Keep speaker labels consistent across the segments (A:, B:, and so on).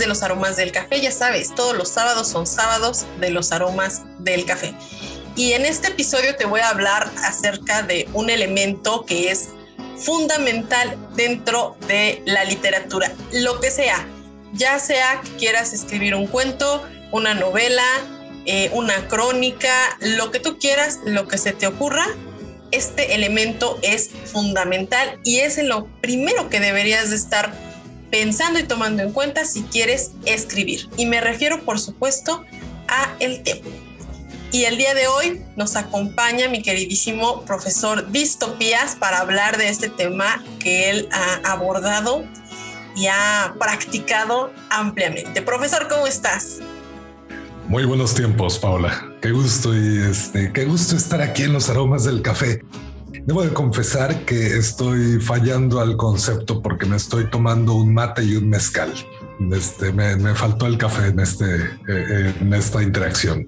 A: de los aromas del café. Ya sabes, todos los sábados son sábados de los aromas del café. Y en este episodio te voy a hablar acerca de un elemento que es fundamental dentro de la literatura, lo que sea, ya sea que quieras escribir un cuento, una novela, eh, una crónica, lo que tú quieras, lo que se te ocurra, este elemento es fundamental y es en lo primero que deberías de estar pensando y tomando en cuenta si quieres escribir. Y me refiero, por supuesto, a el tiempo. Y el día de hoy nos acompaña mi queridísimo profesor Distopías para hablar de este tema que él ha abordado y ha practicado ampliamente. Profesor, ¿cómo estás?
B: Muy buenos tiempos, Paula. Qué gusto y este, qué gusto estar aquí en los aromas del café. Debo de confesar que estoy fallando al concepto porque me estoy tomando un mate y un mezcal. Este, me, faltó el café en, este, eh, en esta interacción.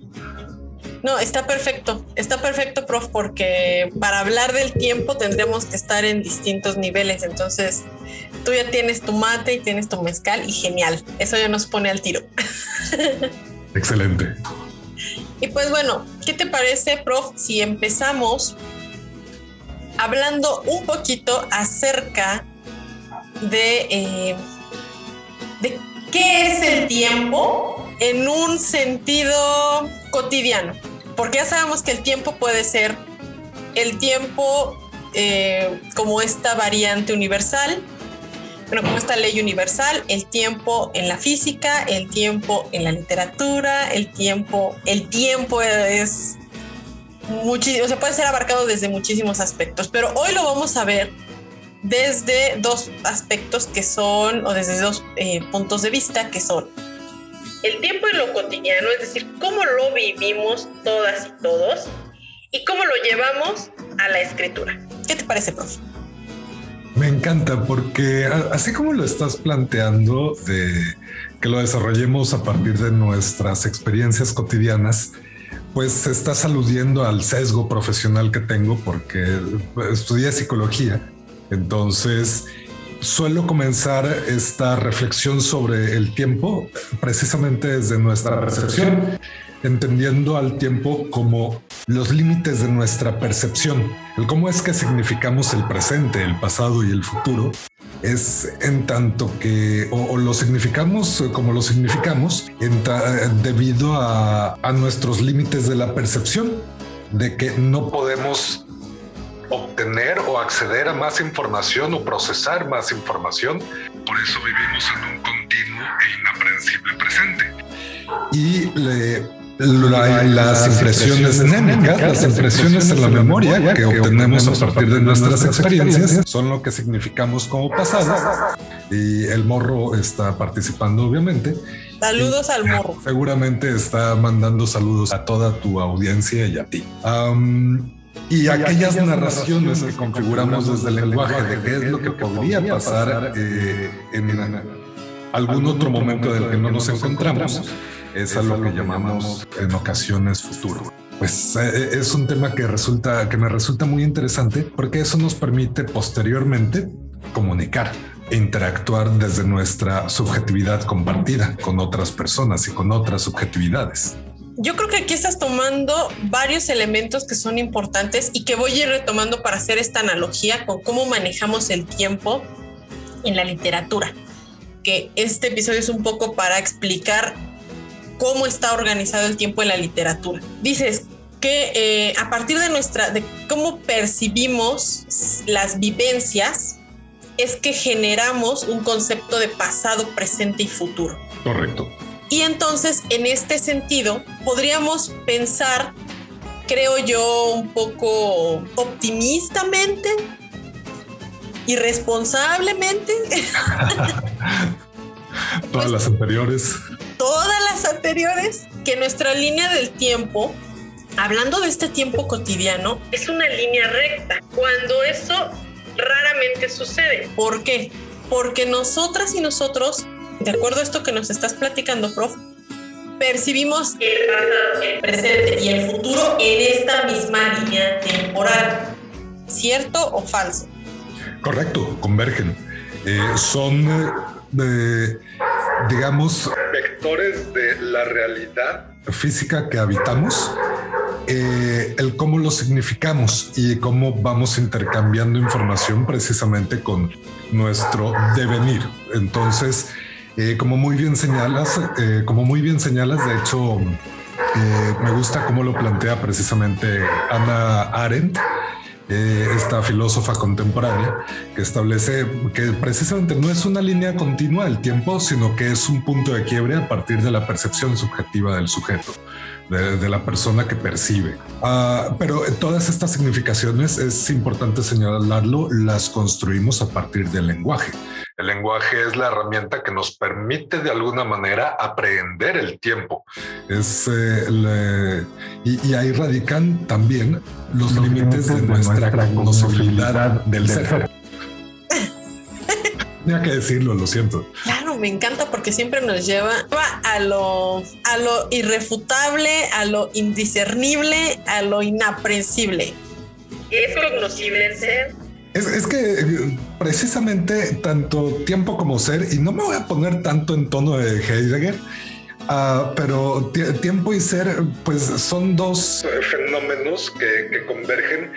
A: No, está perfecto, está perfecto, prof, porque para hablar del tiempo tendremos que estar en distintos niveles. Entonces, tú ya tienes tu mate y tienes tu mezcal y genial. Eso ya nos pone al tiro.
B: Excelente.
A: Y pues bueno, ¿qué te parece, prof, si empezamos hablando un poquito acerca de, eh, de qué es el tiempo en un sentido cotidiano? porque ya sabemos que el tiempo puede ser el tiempo eh, como esta variante universal, bueno, como esta ley universal, el tiempo en la física, el tiempo en la literatura, el tiempo, el tiempo es muchísimo, o sea, puede ser abarcado desde muchísimos aspectos, pero hoy lo vamos a ver desde dos aspectos que son, o desde dos eh, puntos de vista que son el tiempo en lo cotidiano, es decir, cómo lo vivimos todas y todos y cómo lo llevamos a la escritura. ¿Qué te parece, profe?
B: Me encanta porque así como lo estás planteando de que lo desarrollemos a partir de nuestras experiencias cotidianas, pues estás aludiendo al sesgo profesional que tengo porque estudié psicología. Entonces, suelo comenzar esta reflexión sobre el tiempo precisamente desde nuestra percepción, entendiendo al tiempo como los límites de nuestra percepción, el cómo es que significamos el presente, el pasado y el futuro, es en tanto que o, lo significamos como lo significamos debido a, a nuestros límites de la percepción, de que no podemos obtener o acceder a más información o procesar más información. Por eso vivimos en un continuo e inaprensible presente. Y las impresiones némicas, las impresiones en la memoria que obtenemos a partir de nuestras experiencias son lo que significamos como pasado. Y el morro está participando, obviamente.
A: Saludos al morro.
B: Seguramente está mandando saludos a toda tu audiencia y a ti. Y, aquellas, narraciones que configuramos desde el lenguaje de qué es lo que podría pasar eh, en algún otro momento del que no nos encontramos, es a lo que llamamos en ocasiones futuro. Pues eh, es un tema que resulta, que me resulta muy interesante porque eso nos permite posteriormente comunicar e interactuar desde nuestra subjetividad compartida con otras personas y con otras subjetividades
A: yo creo que aquí estás tomando varios elementos que son importantes y que voy a ir retomando para hacer esta analogía con cómo manejamos el tiempo en la literatura. Que este episodio es un poco para explicar cómo está organizado el tiempo en la literatura. Dices que eh, a partir de nuestra, de cómo percibimos las vivencias, es que generamos un concepto de pasado, presente y futuro.
B: Correcto.
A: Y entonces, en este sentido, podríamos pensar, creo yo, un poco optimistamente, irresponsablemente.
B: todas las anteriores.
A: Todas las anteriores, que nuestra línea del tiempo, hablando de este tiempo cotidiano, es una línea recta. Cuando eso raramente sucede. ¿Por qué? Porque nosotras y nosotros, de acuerdo a esto que nos estás platicando, prof, percibimos el pasado, el presente y el futuro en esta misma línea temporal. ¿Cierto o falso?
B: Correcto, convergen. Eh, son, eh, digamos, vectores de la realidad física que habitamos, eh, el cómo lo significamos y cómo vamos intercambiando información precisamente con nuestro devenir. Entonces, como muy bien señalas, como muy bien señalas, de hecho, me gusta cómo lo plantea precisamente Ana Arendt eh, esta filósofa contemporánea que establece que precisamente no es una línea continua del tiempo, sino que es un punto de quiebre a partir de la percepción subjetiva del sujeto de, la persona que percibe. Ah, pero todas estas significaciones, es importante señalarlo, las construimos a partir del lenguaje. El lenguaje es la herramienta que nos permite de alguna manera aprehender el tiempo. Es, eh, y, ahí radican también los, límites de, nuestra, conocimiento del, ser. Tenía que decirlo, lo siento.
A: Claro, me encanta porque siempre nos lleva a lo, a lo irrefutable, a lo indiscernible, a lo inaprensible. ¿Es cognoscible el ser?
B: Es, que eh, precisamente tanto tiempo como ser, y no me voy a poner tanto en tono de Heidegger, ah, pero tiempo y ser, pues son dos fenómenos que convergen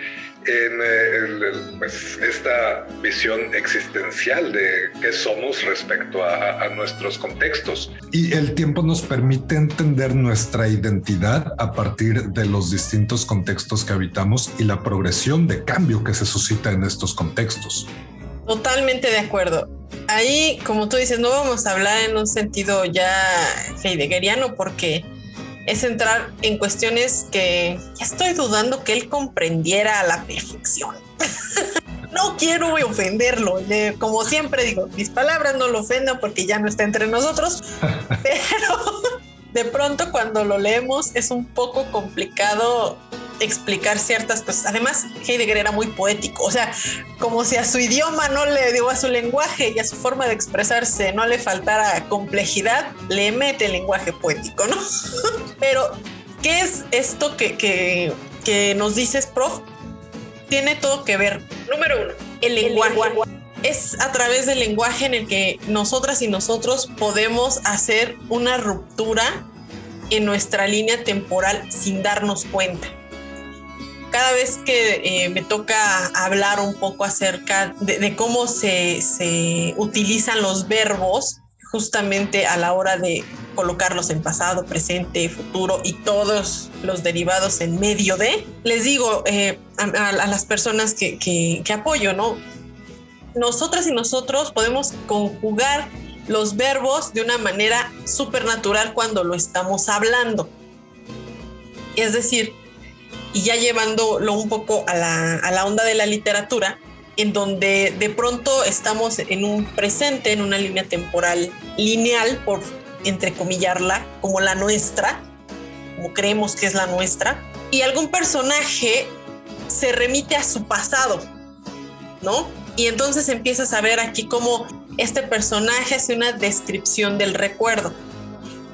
B: en eh, pues, esta visión existencial de qué somos respecto a, nuestros contextos. Y el tiempo nos permite entender nuestra identidad a partir de los distintos contextos que habitamos y la progresión de cambio que se suscita en estos contextos.
A: Totalmente de acuerdo. Ahí, como tú dices, no vamos a hablar en un sentido ya heideggeriano porque es entrar en cuestiones que ya estoy dudando que él comprendiera a la perfección. no quiero ofenderlo, como siempre digo, mis palabras no lo ofendan porque ya no está entre nosotros, pero de pronto cuando lo leemos es un poco complicado explicar ciertas cosas. Además, Heidegger era muy poético, o sea, como si a su idioma no le dio a su lenguaje y a su forma de expresarse no le faltara complejidad, le mete el lenguaje poético, ¿no? Pero, ¿qué es esto que, que, que nos dices, prof? Tiene todo que ver. Número uno, el lenguaje. Es a través del lenguaje en el que nosotras y nosotros podemos hacer una ruptura en nuestra línea temporal sin darnos cuenta cada vez que eh, me toca hablar un poco acerca de, cómo se, se, utilizan los verbos justamente a la hora de colocarlos en pasado, presente, futuro y todos los derivados en medio de, les digo eh, a, las personas que, que, que apoyo, ¿no? Nosotras y nosotros podemos conjugar los verbos de una manera supernatural cuando lo estamos hablando. Es decir, y ya llevándolo un poco a la, onda de la literatura, en donde de pronto estamos en un presente, en una línea temporal lineal, por entrecomillarla, como la nuestra, como creemos que es la nuestra, y algún personaje se remite a su pasado, ¿no? Y entonces empiezas a ver aquí cómo este personaje hace una descripción del recuerdo.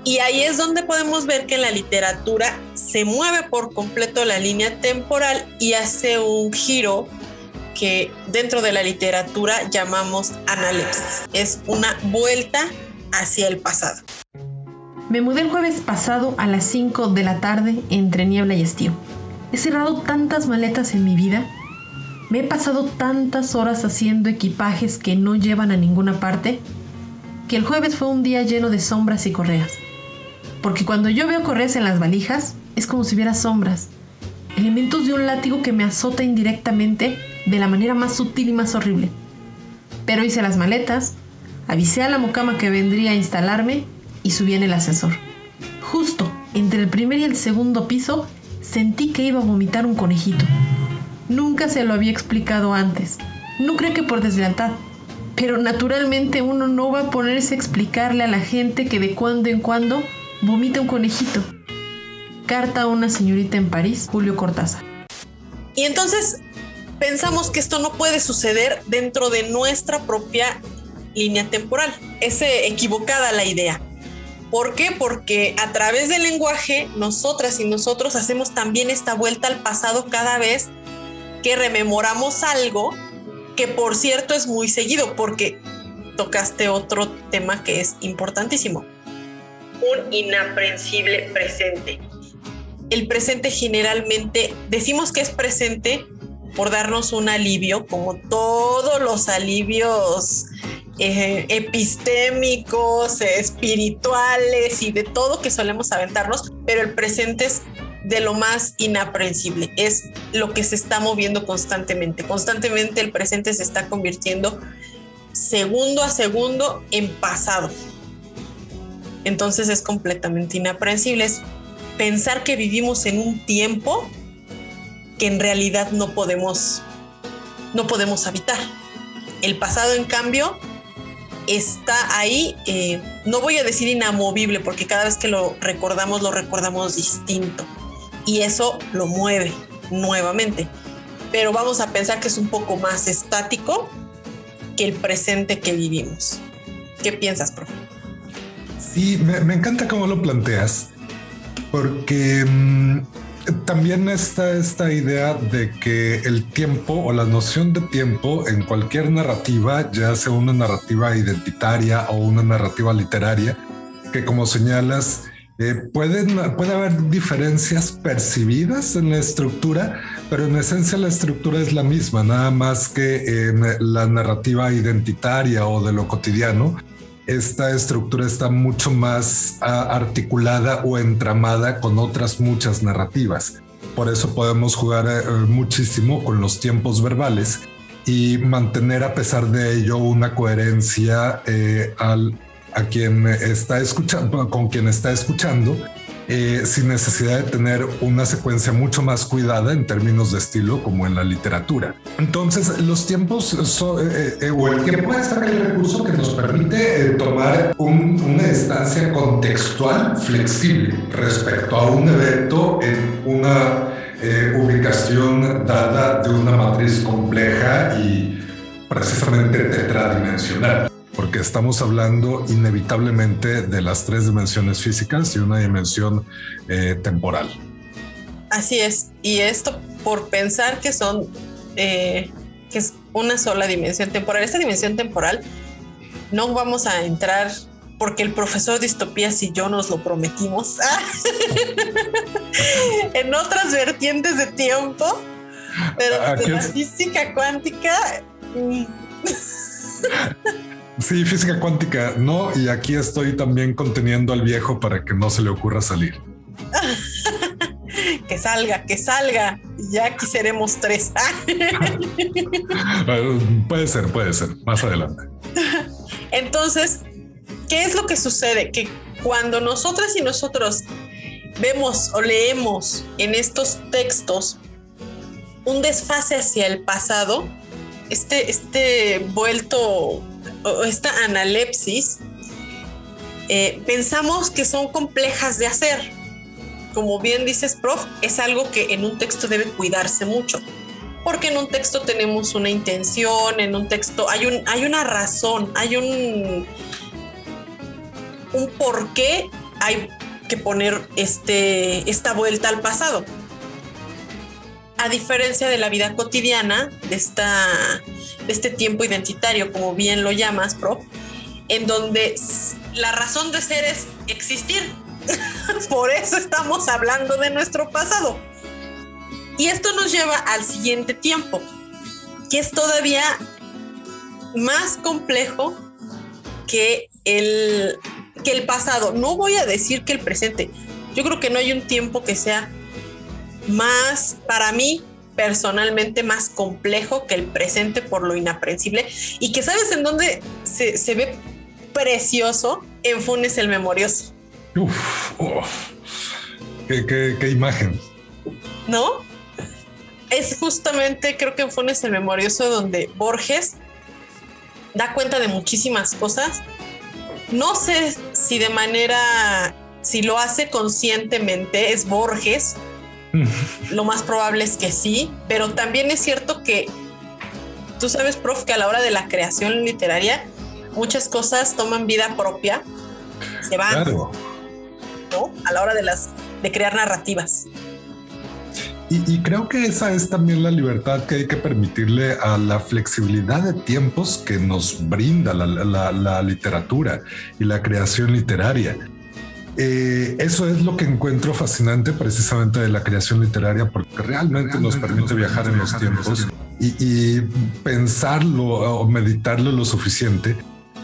A: Y ahí es donde podemos ver que la literatura se mueve por completo la línea temporal y hace un giro que dentro de la literatura llamamos analepsis. Es una vuelta hacia el pasado.
C: Me mudé el jueves pasado a las 5 de la tarde entre niebla y estío. He cerrado tantas maletas en mi vida. Me he pasado tantas horas haciendo equipajes que no llevan a ninguna parte que el jueves fue un día lleno de sombras y correas. Porque cuando yo veo correas en las valijas, es como si hubiera sombras, elementos de un látigo que me azota indirectamente de la manera más sutil y más horrible. Pero hice las maletas, avisé a la mucama que vendría a instalarme y subí en el ascensor. Justo entre el primer y el segundo piso sentí que iba a vomitar un conejito. Nunca se lo había explicado antes. No creo que por deslealtad, pero naturalmente uno no va a ponerse a explicarle a la gente que de cuando en cuando vomita un conejito. Carta a una señorita en París, Julio Cortázar.
A: Y entonces pensamos que esto no puede suceder dentro de nuestra propia línea temporal. Es eh, equivocada la idea. ¿Por qué? Porque a través del lenguaje, nosotras y nosotros hacemos también esta vuelta al pasado cada vez que rememoramos algo que por cierto es muy seguido porque tocaste otro tema que es importantísimo. Un inaprensible presente. El presente generalmente decimos que es presente por darnos un alivio, como todos los alivios eh, epistémicos, espirituales y de todo que solemos aventarnos, pero el presente es de lo más inaprensible, es lo que se está moviendo constantemente. Constantemente el presente se está convirtiendo segundo a segundo en pasado. Entonces es completamente inaprensible. Es pensar que vivimos en un tiempo que en realidad no podemos, no podemos habitar. El pasado, en cambio, está ahí, eh, no voy a decir inamovible, porque cada vez que lo recordamos, lo recordamos distinto y eso lo mueve nuevamente. Pero vamos a pensar que es un poco más estático que el presente que vivimos. ¿Qué piensas, profe?
B: Sí, me, encanta cómo lo planteas, porque mm, también está esta idea de que el tiempo o la noción de tiempo en cualquier narrativa, ya sea una narrativa identitaria o una narrativa literaria, que como señalas, eh, pueden, puede haber diferencias percibidas en la estructura, pero en esencia la estructura es la misma, nada más que en la narrativa identitaria o de lo cotidiano. Esta estructura está mucho más ah, articulada o entramada con otras muchas narrativas. Por eso podemos jugar eh, muchísimo con los tiempos verbales y mantener a pesar de ello una coherencia eh, al a quien está escuchando, con quien está escuchando, eh, sin necesidad de tener una secuencia mucho más cuidada en términos de estilo como en la literatura. Entonces, los tiempos son, eh, eh, o el tiempo es el recurso que nos permite tomar una estancia contextual flexible respecto a un evento en una ubicación dada de una matriz compleja y precisamente tetradimensional porque estamos hablando inevitablemente de las tres dimensiones físicas y una dimensión eh, temporal.
A: Así es, y esto por pensar que son, eh, que es una sola dimensión temporal. Esta dimensión temporal no vamos a entrar porque el profesor Distopías y yo nos lo prometimos en otras vertientes de tiempo, pero la física cuántica...
B: Sí, física cuántica, no, y aquí estoy también conteniendo al viejo para que no se le ocurra salir.
A: que salga, que salga. Ya aquí seremos tres.
B: puede ser, puede ser, más adelante.
A: Entonces, ¿qué es lo que sucede? Que cuando nosotras y nosotros vemos o leemos en estos textos un desfase hacia el pasado, este, este vuelto esta analepsis, eh, pensamos que son complejas de hacer. Como bien dices, prof, es algo que en un texto debe cuidarse mucho. Porque en un texto tenemos una intención, en un texto hay, un, hay una razón, hay un, un por qué hay que poner este, esta vuelta al pasado. A diferencia de la vida cotidiana, de esta este tiempo identitario, como bien lo llamas, Pro, en donde la razón de ser es existir. Por eso estamos hablando de nuestro pasado. Y esto nos lleva al siguiente tiempo, que es todavía más complejo que el, que el pasado. No voy a decir que el presente. Yo creo que no hay un tiempo que sea más, para mí, personalmente más complejo que el presente por lo inaprensible y que sabes en dónde se, ve precioso en Funes el Memorioso.
B: Uf, Qué, imagen.
A: ¿No? Es justamente, creo que en Funes el Memorioso, donde Borges da cuenta de muchísimas cosas. No sé si de manera, si lo hace conscientemente, es Borges, lo más probable es que sí, pero también es cierto que tú sabes, prof, que a la hora de la creación literaria muchas cosas toman vida propia, se van, ¿no? A la hora de las de crear narrativas.
B: Y, creo que esa es también la libertad que hay que permitirle a la flexibilidad de tiempos que nos brinda la literatura y la creación literaria. Eh, eso es lo que encuentro fascinante precisamente de la creación literaria, porque realmente, nos permite viajar en los tiempos y, pensarlo o meditarlo lo suficiente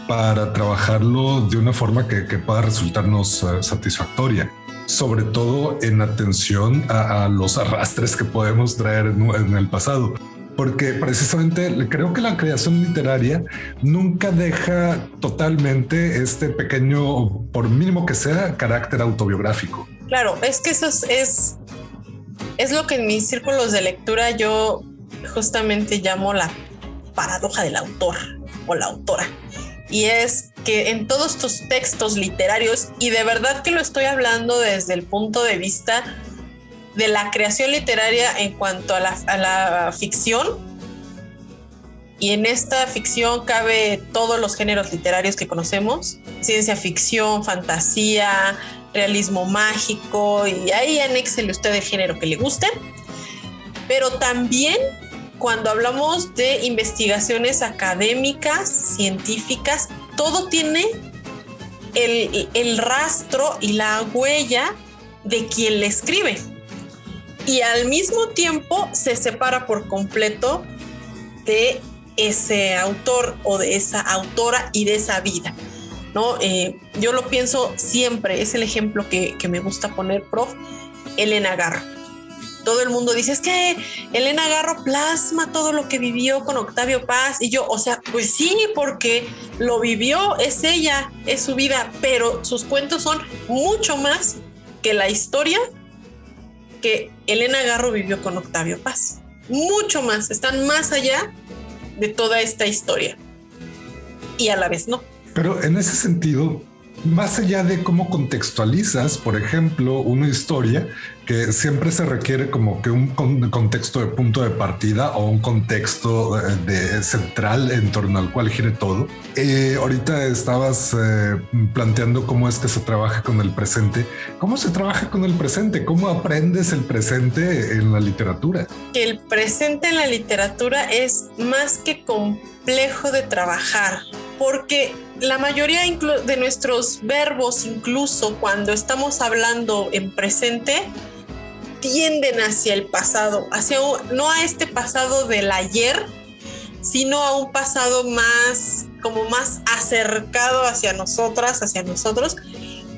B: para trabajarlo de una forma que, pueda resultarnos eh, satisfactoria, sobre todo en atención a, los arrastres que podemos traer en el pasado porque precisamente creo que la creación literaria nunca deja totalmente este pequeño, por mínimo que sea, carácter autobiográfico.
A: Claro, es que eso es, es, lo que en mis círculos de lectura yo justamente llamo la paradoja del autor o la autora. Y es que en todos tus textos literarios, y de verdad que lo estoy hablando desde el punto de vista de la creación literaria en cuanto a la, ficción. Y en esta ficción cabe todos los géneros literarios que conocemos, ciencia ficción, fantasía, realismo mágico, y ahí anéxele usted el género que le guste. Pero también cuando hablamos de investigaciones académicas, científicas, todo tiene el, el rastro y la huella de quien le escribe y al mismo tiempo se separa por completo de ese autor o de esa autora y de esa vida. ¿no? Eh, yo lo pienso siempre, es el ejemplo que, que, me gusta poner, prof, Elena Garro. Todo el mundo dice, es que Elena Garro plasma todo lo que vivió con Octavio Paz. Y yo, o sea, pues sí, porque lo vivió, es ella, es su vida, pero sus cuentos son mucho más que la historia que Elena Garro vivió con Octavio Paz. Mucho más, están más allá de toda esta historia. Y a la vez no.
B: Pero en ese sentido, más allá de cómo contextualizas, por ejemplo, una historia que siempre se requiere como que un contexto de punto de partida o un contexto eh, de, central en torno al cual gire todo. Eh, ahorita estabas eh, planteando cómo es que se trabaja con el presente. ¿Cómo se trabaja con el presente? ¿Cómo aprendes el presente en la literatura?
A: El presente en la literatura es más que complejo de trabajar porque la mayoría de nuestros verbos, incluso cuando estamos hablando en presente, tienden hacia el pasado, hacia no a este pasado del ayer, sino a un pasado más, como más acercado hacia nosotras, hacia nosotros,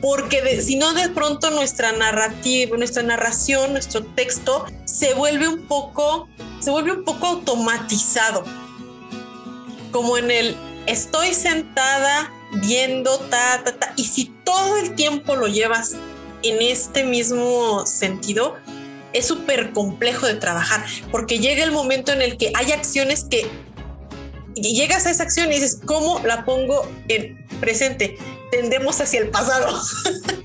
A: porque si no de pronto nuestra narrativa, nuestra narración, nuestro texto se vuelve un poco, se vuelve un poco automatizado, como en el estoy sentada viendo ta, ta, ta, y si todo el tiempo lo llevas en este mismo sentido, es súper complejo de trabajar, porque llega el momento en el que hay acciones que y llegas a esa acción y dices, ¿cómo la pongo en presente? Tendemos hacia el pasado,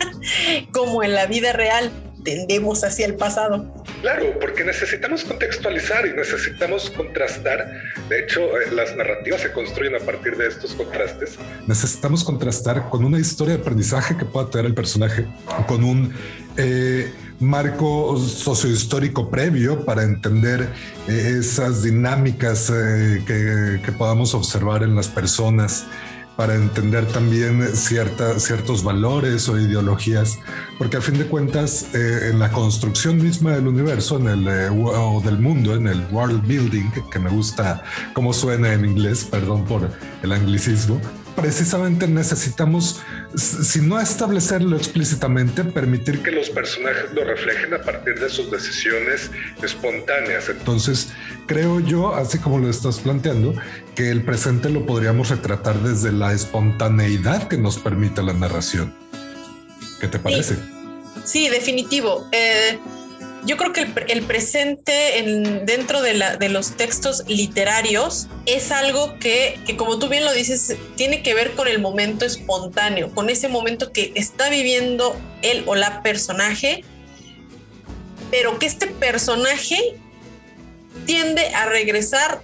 A: como en la vida real tendemos hacia el pasado.
B: Claro, porque necesitamos contextualizar y necesitamos contrastar. De hecho, eh, las narrativas se construyen a partir de estos contrastes. Necesitamos contrastar con una historia de aprendizaje que pueda tener el personaje, con un eh, marco sociohistórico previo para entender eh, esas dinámicas que, que podamos observar en las personas para entender también ciertos valores o ideologías, porque a fin de cuentas eh, en la construcción misma del universo en el, eh, o del mundo, en el world building, que me gusta cómo suena en inglés, perdón por el anglicismo, precisamente necesitamos, si no establecerlo explícitamente, permitir que los personajes lo reflejen a partir de sus decisiones espontáneas. Entonces, creo yo, así como lo estás planteando, que el presente lo podríamos retratar desde la espontaneidad que nos permite la narración. ¿Qué te parece?
A: Sí, definitivo. Eh, yo creo que el, presente dentro de, los textos literarios es algo que, como tú bien lo dices, tiene que ver con el momento espontáneo, con ese momento que está viviendo él o la personaje, pero que este personaje tiende a regresar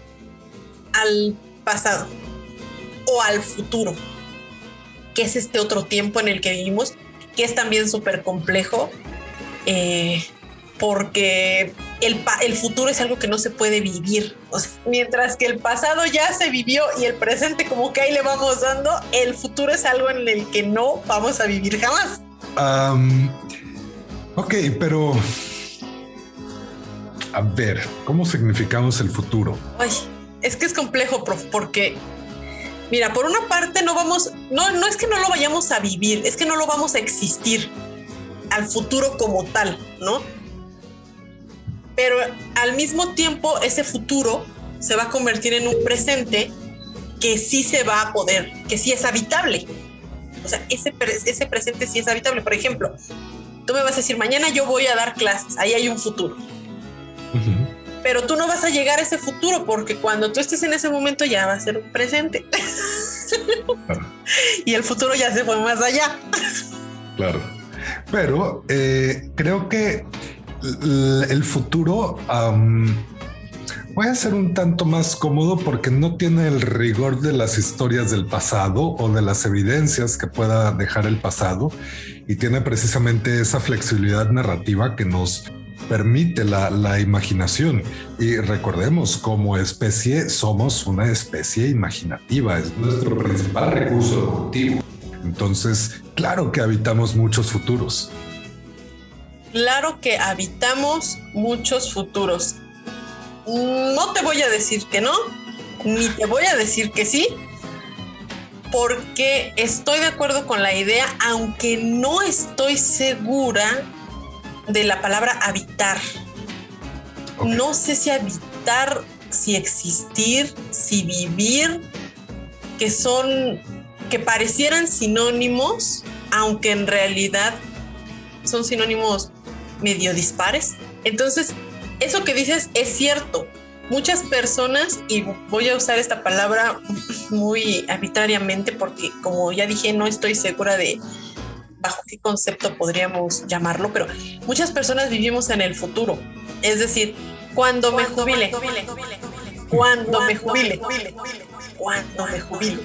A: al pasado o al futuro, que es este otro tiempo en el que vivimos, que es también súper complejo. Eh, porque el, el, futuro es algo que no se puede vivir. mientras que el pasado ya se vivió y el presente como que ahí le vamos dando, el futuro es algo en el que no vamos a vivir jamás.
B: ok, pero... A ver, ¿cómo significamos el futuro?
A: Ay, es que es complejo, prof, porque Mira, por una parte no vamos, no, no es que no lo vayamos a vivir, es que no lo vamos a existir al futuro como tal, ¿no? Pero al mismo tiempo ese futuro se va a convertir en un presente que sí se va a poder, que sí es habitable. O sea, ese, ese presente sí es habitable. Por ejemplo, tú me vas a decir, mañana yo voy a dar clases, ahí hay un futuro. Pero tú no vas a llegar a ese futuro porque cuando tú estés en ese momento ya va a ser un presente. y el futuro ya se fue más allá.
B: claro. Pero eh, creo que el futuro puede a ser un tanto más cómodo porque no tiene el rigor de las historias del pasado o de las evidencias que pueda dejar el pasado y tiene precisamente esa flexibilidad narrativa que nos permite la, la imaginación. Y recordemos, como especie somos una especie imaginativa, es nuestro principal recurso evolutivo. Entonces, claro que habitamos muchos futuros
A: claro que habitamos muchos futuros. No te voy a decir que no, ni te voy a decir que sí, porque estoy de acuerdo con la idea, aunque no estoy segura de la palabra habitar. No sé si habitar, si existir, si vivir, que son, que parecieran sinónimos, aunque en realidad son sinónimos medio dispares. Entonces, eso que dices es cierto. Muchas personas, y voy a usar esta palabra muy arbitrariamente porque como ya dije, no estoy segura de bajo qué concepto podríamos llamarlo, pero muchas personas vivimos en el futuro. Es decir, cuando me jubile, cuando me jubile, cuando me jubile,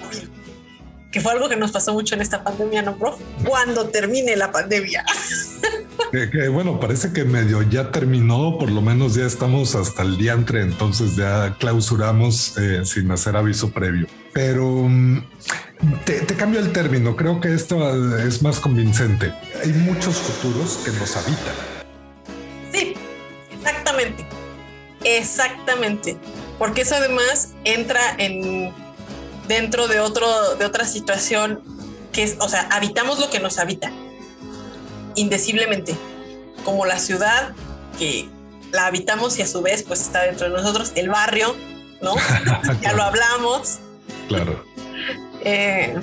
A: que fue algo que nos pasó mucho en esta pandemia, ¿no, prof? Cuando termine la pandemia.
B: Que, bueno, parece que medio ya terminó, por lo menos ya estamos hasta el diantre, entonces ya clausuramos eh, sin hacer aviso previo. Pero mm, te, cambio el término, creo que esto es más convincente. Hay muchos futuros que nos habitan.
A: Sí, exactamente. Exactamente. Porque eso además entra en dentro de otro, de otra situación que es, o sea, habitamos lo que nos habita indeciblemente, como la ciudad que la habitamos y a su vez pues está dentro de nosotros, el barrio, ¿no? ya lo hablamos.
B: Claro.
A: Eh,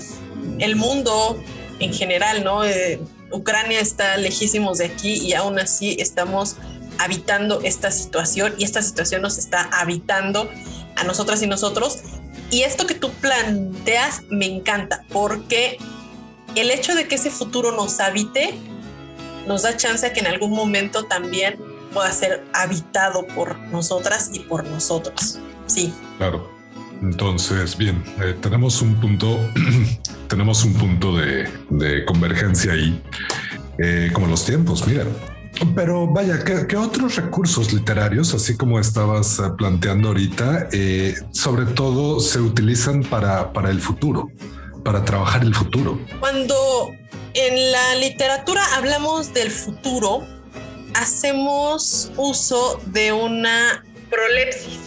A: el mundo en general, ¿no? Eh, Ucrania está lejísimos de aquí y aún así estamos habitando esta situación y esta situación nos está habitando a nosotras y nosotros. Y esto que tú planteas me encanta porque el hecho de que ese futuro nos habite nos da chance a que en algún momento también pueda ser habitado por nosotras y por nosotros. Sí.
B: Claro. Entonces, bien, eh, tenemos un punto, tenemos un punto de, convergencia ahí, eh, como los tiempos, mira. Pero vaya, ¿qué, otros recursos literarios, así como estabas eh, planteando ahorita, sobre todo se utilizan para, para el futuro, para trabajar el futuro?
A: Cuando en la literatura hablamos del futuro, hacemos uso de una prolepsis,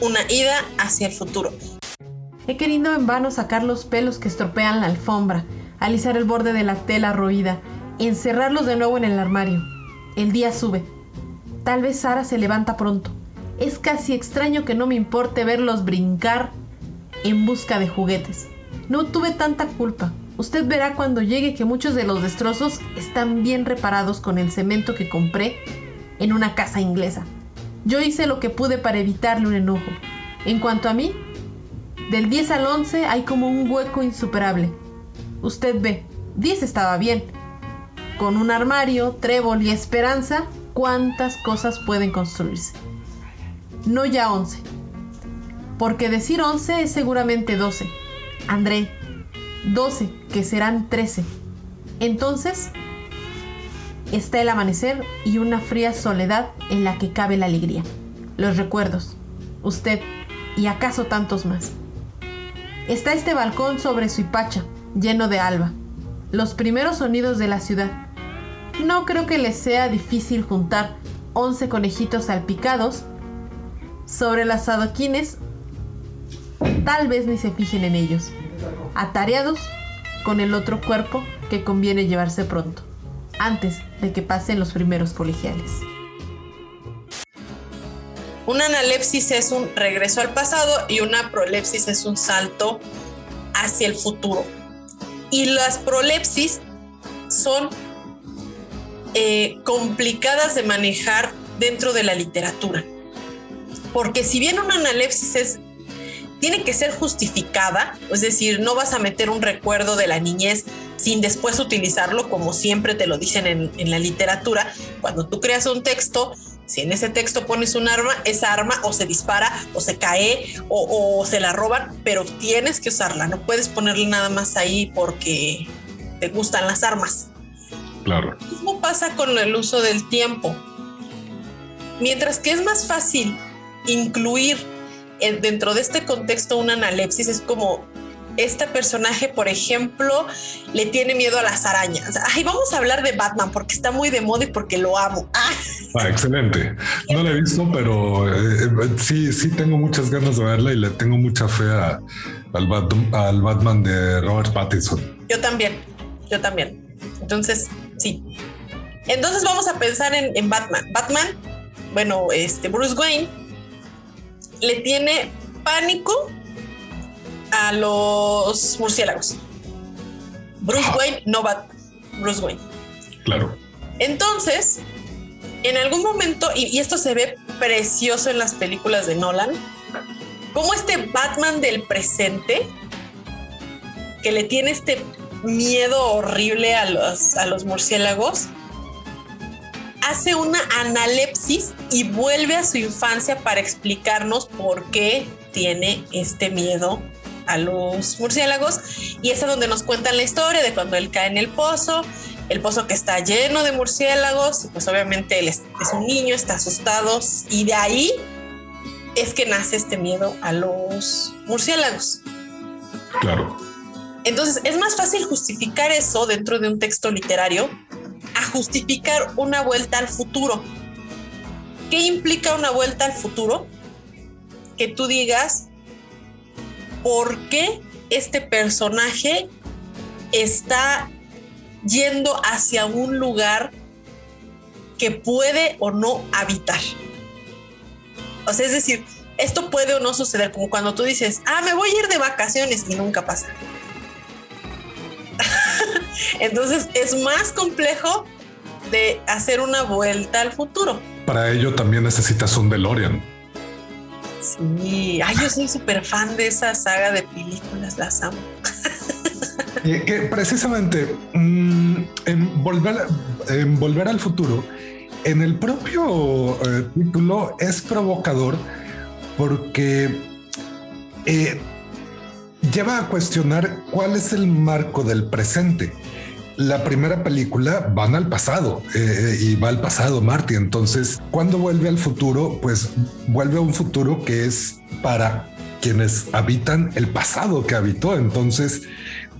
A: una ida hacia el futuro.
C: He querido en vano sacar los pelos que estropean la alfombra, alisar el borde de la tela roída, encerrarlos de nuevo en el armario. El día sube. Tal vez Sara se levanta pronto. Es casi extraño que no me importe verlos brincar en busca de juguetes. No tuve tanta culpa. Usted verá cuando llegue que muchos de los destrozos están bien reparados con el cemento que compré en una casa inglesa. Yo hice lo que pude para evitarle un enojo. En cuanto a mí, del 10 al 11 hay como un hueco insuperable. Usted ve, 10 estaba bien. Con un armario, trébol y esperanza, ¿cuántas cosas pueden construirse? No ya 11. Porque decir 11 es seguramente 12. André, 12, que serán 13. Entonces, está el amanecer y una fría soledad en la que cabe la alegría, los recuerdos, usted y acaso tantos más. Está este balcón sobre su hipacha, lleno de alba. Los primeros sonidos de la ciudad. No creo que les sea difícil juntar 11 conejitos salpicados sobre las adoquines. Tal vez ni se fijen en ellos. Atareados con el otro cuerpo que conviene llevarse pronto, antes de que pasen los primeros colegiales.
A: Una analepsis es un regreso al pasado y una prolepsis es un salto hacia el futuro. Y las prolepsis son eh, complicadas de manejar dentro de la literatura. Porque si bien una analepsis es, tiene que ser justificada, es decir, no vas a meter un recuerdo de la niñez sin después utilizarlo como siempre te lo dicen en, en la literatura. Cuando tú creas un texto, si en ese texto pones un arma, esa arma o se dispara o se cae o, se la roban, pero tienes que usarla. No puedes ponerle nada más ahí porque te gustan las armas.
B: Claro.
A: Lo mismo pasa con el uso del tiempo. Mientras que es más fácil incluir dentro de este contexto una analepsis, es como este personaje, por ejemplo, le tiene miedo a las arañas. Ay, vamos a hablar de Batman porque está muy de moda y porque lo amo.
B: Ah. ah excelente. No la he visto, pero eh, sí, sí tengo muchas ganas de verla y le tengo mucha fe al, Batman, de Robert Pattinson.
A: Yo también, yo también. Entonces, sí. Entonces vamos a pensar en, en Batman. Batman, bueno, este Bruce Wayne le tiene pánico a los murciélagos. Bruce Wayne no va. Bruce Wayne.
B: Claro.
A: Entonces, en algún momento, y, esto se ve precioso en las películas de Nolan, como este Batman del presente, que le tiene este miedo horrible a los, a los murciélagos, hace una analepsis y vuelve a su infancia para explicarnos por qué tiene este miedo a los murciélagos y es donde nos cuentan la historia de cuando él cae en el pozo, el pozo que está lleno de murciélagos, y pues obviamente él es, un niño, está asustado y de ahí es que nace este miedo a los murciélagos.
B: Claro.
A: Entonces es más fácil justificar eso dentro de un texto literario a justificar una vuelta al futuro. ¿Qué implica una vuelta al futuro? Que tú digas, por qué este personaje está yendo hacia un lugar que puede o no habitar. O sea, es decir, esto puede o no suceder, como cuando tú dices, ah, me voy a ir de vacaciones y nunca pasa. Entonces es más complejo de hacer una vuelta al futuro.
B: Para ello también necesitas un DeLorean.
A: Sí, ay, yo soy súper fan de esa saga de películas, las amo.
B: que precisamente mm, en, volver, en Volver al Futuro, en el propio eh, título es provocador porque eh, lleva a cuestionar cuál es el marco del presente la primera película van al pasado eh, y va al pasado Marty. Entonces, cuando vuelve al futuro, pues vuelve a un futuro que es para quienes habitan el pasado que habitó. Entonces,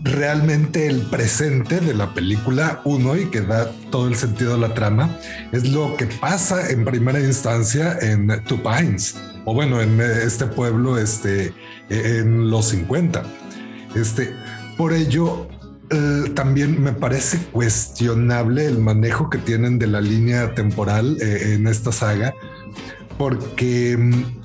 B: realmente el presente de la película uno y que da todo el sentido a la trama es lo que pasa en primera instancia en Two Pines o bueno en este pueblo este en los 50. Este, por ello, eh, también me parece cuestionable el manejo que tienen de la línea temporal eh, en esta saga, porque mm,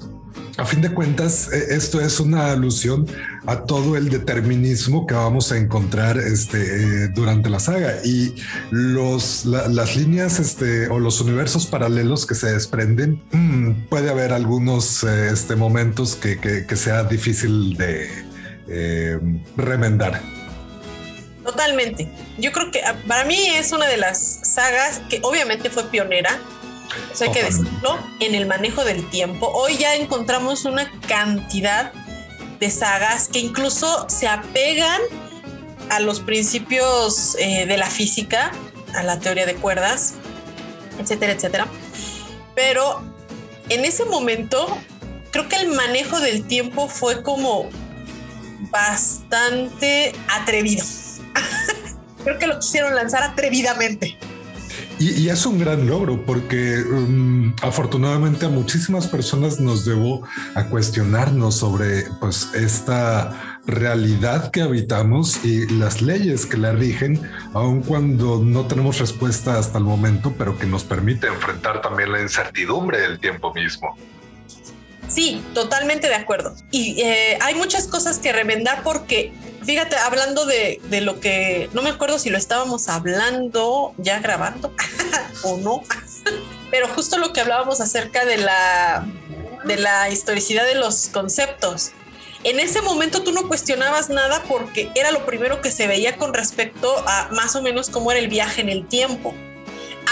B: a fin de cuentas eh, esto es una alusión a todo el determinismo que vamos a encontrar este, durante la saga y los, las líneas este, o los universos paralelos que se desprenden, mm, puede haber algunos este, momentos que, que, sea difícil de remendar.
A: Totalmente. Yo creo que ah, para mí es una de las sagas que obviamente fue pionera, eso hay que decirlo, en el manejo del tiempo. Hoy ya encontramos una cantidad de sagas que incluso se apegan a los principios eh, de la física, a la teoría de cuerdas, etcétera, etcétera. Pero en ese momento, creo que el manejo del tiempo fue como bastante atrevido. Creo que lo quisieron lanzar atrevidamente.
B: Y, es un gran logro porque um, afortunadamente a muchísimas personas nos debo a cuestionarnos sobre pues esta realidad que habitamos y las leyes que la rigen, aun cuando no tenemos respuesta hasta el momento, pero que nos permite enfrentar también la incertidumbre del tiempo mismo.
A: Sí, totalmente de acuerdo. Y eh, hay muchas cosas que remendar porque fíjate, hablando de, lo que, no me acuerdo si lo estábamos hablando ya grabando o no, pero justo lo que hablábamos acerca de la, de la historicidad de los conceptos. En ese momento tú no cuestionabas nada porque era lo primero que se veía con respecto a más o menos cómo era el viaje en el tiempo.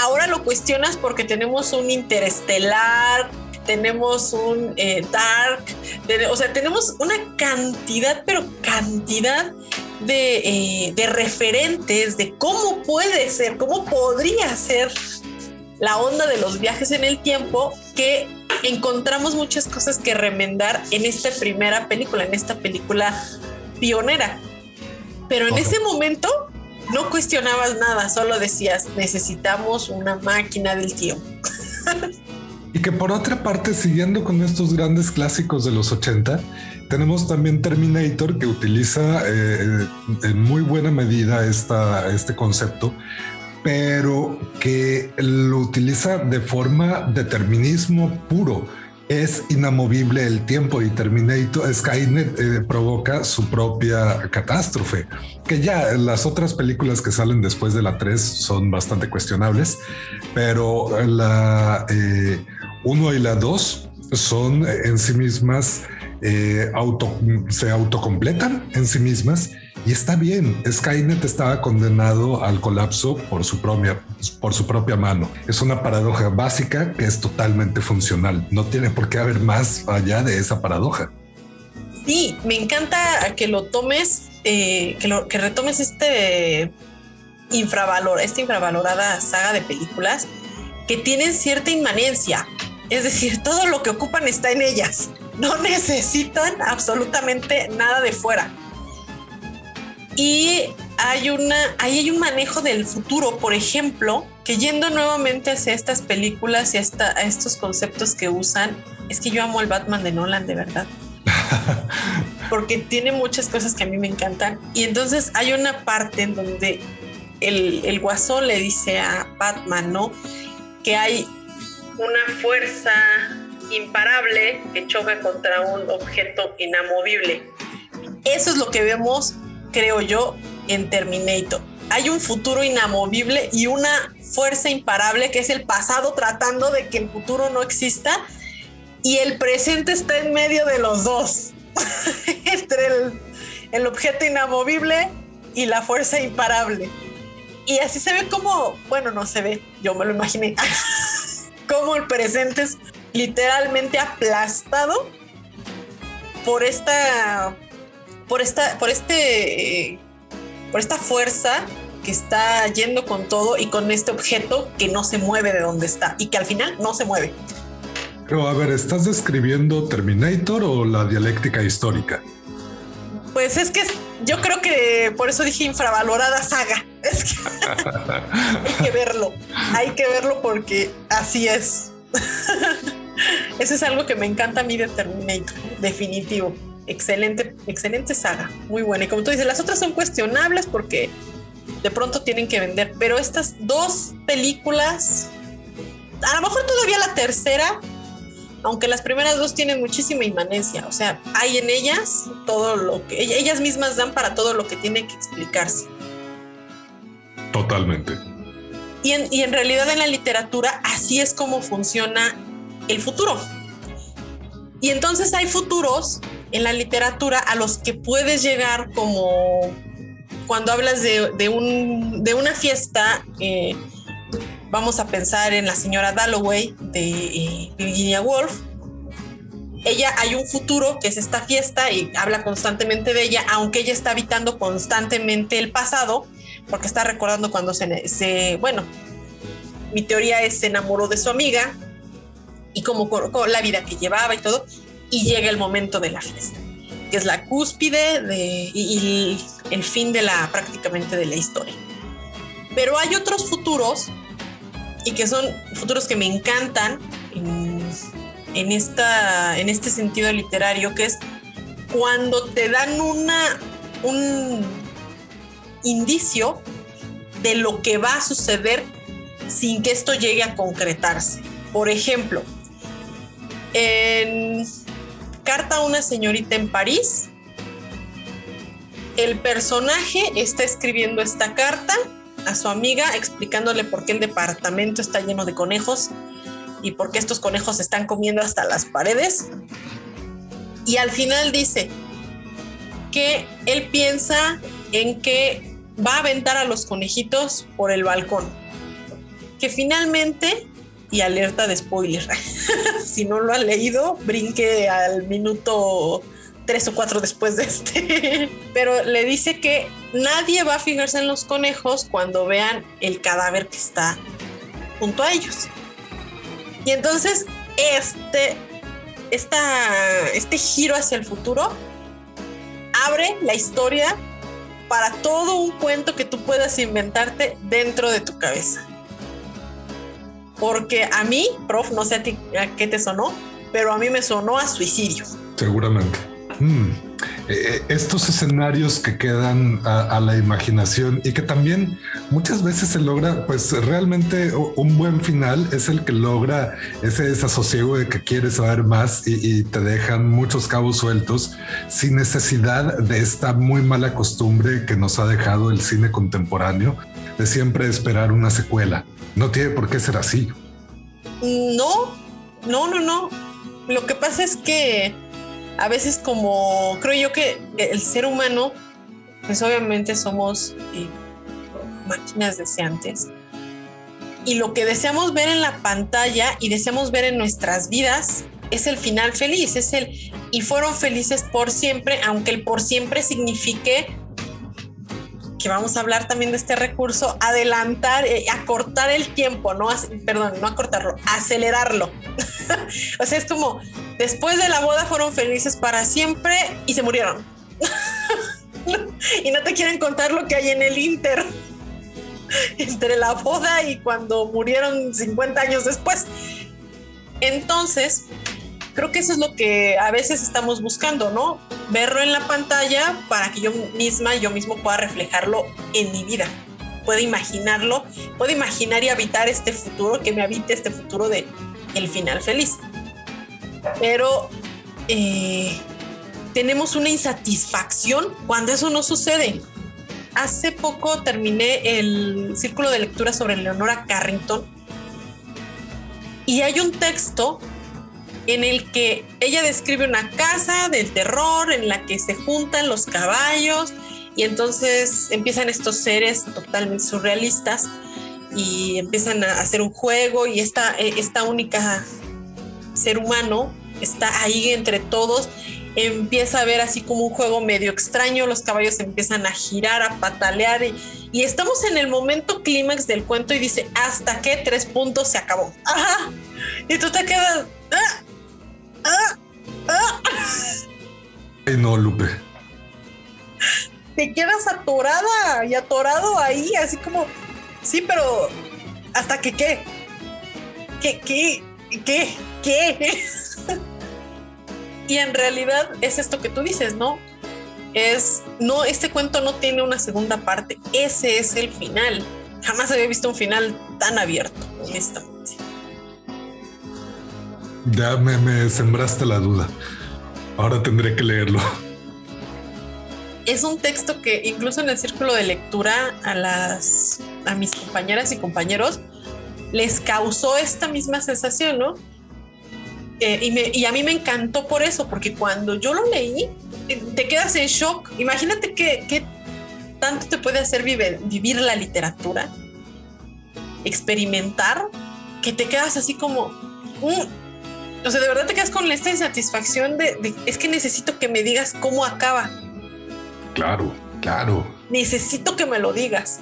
A: Ahora lo cuestionas porque tenemos un interestelar, tenemos un eh, Dark, o sea, tenemos una cantidad, pero cantidad de, eh, de, referentes de cómo puede ser, cómo podría ser la onda de los viajes en el tiempo, que encontramos muchas cosas que remendar en esta primera película, en esta película pionera. Pero en ese momento no cuestionabas nada, solo decías, necesitamos una máquina del tiempo.
B: Y que por otra parte, siguiendo con estos grandes clásicos de los 80, tenemos también Terminator que utiliza eh, en muy buena medida esta, este concepto, pero que lo utiliza de forma determinismo puro. Es inamovible el tiempo y Terminator Skynet eh, provoca su propia catástrofe, que ya las otras películas que salen después de la 3 son bastante cuestionables, pero la 1 eh, y la 2 son en sí mismas eh, auto, se autocompletan en sí mismas y está bien, Skynet estaba condenado al colapso por su propia, por su propia mano. Es una paradoja básica que es totalmente funcional. No tiene por qué haber más allá de esa paradoja.
A: Sí, me encanta que lo tomes, eh, que, lo, que retomes este infravalor, esta infravalorada saga de películas que tienen cierta inmanencia. Es decir, todo lo que ocupan está en ellas. No necesitan absolutamente nada de fuera. Y hay una, ahí hay un manejo del futuro, por ejemplo, que yendo nuevamente hacia estas películas y hasta a estos conceptos que usan, es que yo amo el Batman de Nolan, de verdad. Porque tiene muchas cosas que a mí me encantan. Y entonces hay una parte en donde el, el guasón le dice a Batman, ¿no? Que hay una fuerza imparable que choca contra un objeto inamovible. Eso es lo que vemos creo yo, en Terminator. Hay un futuro inamovible y una fuerza imparable que es el pasado tratando de que el futuro no exista y el presente está en medio de los dos, entre el, objeto inamovible y la fuerza imparable. Y así se ve como, bueno, no se ve, yo me lo imaginé, como el presente es literalmente aplastado por esta por esta, por este, por esta fuerza que está yendo con todo y con este objeto que no se mueve de donde está y que al final no se mueve.
B: Pero a ver, ¿estás describiendo Terminator o la dialéctica histórica?
A: Pues es que yo creo que por eso dije infravalorada saga. Es que hay que verlo, hay que verlo porque así es. Eso es algo que me encanta a mí de Terminator, definitivo. excelente, excelente saga, muy buena. Y como tú dices, las otras son cuestionables porque de pronto tienen que vender, pero estas dos películas, a lo mejor todavía la tercera, aunque las primeras dos tienen muchísima inmanencia, o sea, hay en ellas todo lo que ellas mismas dan para todo lo que tiene que explicarse.
B: Totalmente.
A: Y en, y en realidad en la literatura así es como funciona el futuro. Y entonces hay futuros en la literatura a los que puedes llegar como cuando hablas de, un, de una fiesta, eh, vamos a pensar en la señora Dalloway de eh, Virginia Woolf. Ella hay un futuro que es esta fiesta y habla constantemente de ella, aunque ella está habitando constantemente el pasado, porque está recordando cuando se, bueno, mi teoría es se enamoró de su amiga, y como la vida que llevaba y todo, y llega el momento de la fiesta, que es la cúspide de, y, el fin de la prácticamente de la historia. Pero hay otros futuros y que son futuros que me encantan en, esta, en este sentido literario, que es cuando te dan una, un indicio de lo que va a suceder sin que esto llegue a concretarse. Por ejemplo, en Carta a una señorita en París, el personaje está escribiendo esta carta a su amiga explicándole por qué el departamento está lleno de conejos y por qué estos conejos están comiendo hasta las paredes. Y al final dice que él piensa en que va a aventar a los conejitos por el balcón. Que finalmente y alerta de spoiler. si no lo han leído, brinque al minuto tres o cuatro después de este. Pero le dice que nadie va a fijarse en los conejos cuando vean el cadáver que está junto a ellos. Y entonces este, esta, este giro hacia el futuro abre la historia para todo un cuento que tú puedas inventarte dentro de tu cabeza porque a mí, prof, no sé a ti a qué te sonó, pero a mí me sonó a suicidio.
B: Seguramente. Mm. Eh, eh, estos escenarios que quedan a, la imaginación y que también muchas veces se logra, pues realmente un buen final es el que logra ese desasosiego de que quieres saber más y, y te dejan muchos cabos sueltos sin necesidad de esta muy mala costumbre que nos ha dejado el cine contemporáneo de siempre esperar una secuela. No tiene por qué ser así.
A: No, no, no, no. Lo que pasa es que a veces como creo yo que el ser humano, pues obviamente somos eh, máquinas deseantes. Y lo que deseamos ver en la pantalla y deseamos ver en nuestras vidas es el final feliz, es el y fueron felices por siempre, aunque el por siempre signifique vamos a hablar también de este recurso, adelantar, eh, acortar el tiempo, no, perdón, no acortarlo, acelerarlo. o sea, es como, después de la boda fueron felices para siempre y se murieron. y no te quieren contar lo que hay en el Inter entre la boda y cuando murieron 50 años después. Entonces, creo que eso es lo que a veces estamos buscando, ¿no? Verlo en la pantalla para que yo misma, yo mismo pueda reflejarlo en mi vida. Puedo imaginarlo, puedo imaginar y habitar este futuro, que me habite este futuro de el final feliz. Pero eh, tenemos una insatisfacción cuando eso no sucede. Hace poco terminé el círculo de lectura sobre Leonora Carrington y hay un texto en el que ella describe una casa del terror en la que se juntan los caballos y entonces empiezan estos seres totalmente surrealistas y empiezan a hacer un juego y esta, esta única ser humano está ahí entre todos empieza a ver así como un juego medio extraño, los caballos empiezan a girar, a patalear y, estamos en el momento clímax del cuento y dice, hasta que tres puntos se acabó. Ajá. Y tú te quedas, ah,
B: No, Lupe.
A: Te quedas atorada y atorado ahí, así como, sí, pero hasta que qué, qué, qué, qué, qué. Y en realidad es esto que tú dices, ¿no? Es, no, este cuento no tiene una segunda parte, ese es el final. Jamás había visto un final tan abierto, honestamente.
B: Ya me, me sembraste la duda. Ahora tendré que leerlo.
A: Es un texto que incluso en el círculo de lectura a las a mis compañeras y compañeros les causó esta misma sensación, ¿no? Eh, y, a mí me encantó por eso, porque cuando yo lo leí, eh, te quedas en shock. Imagínate qué tanto te puede hacer vivir, vivir la literatura, experimentar, que te quedas así como, o sea, de verdad te quedas con esta insatisfacción de, es que necesito que me digas cómo acaba.
B: Claro, claro.
A: Necesito que me lo digas.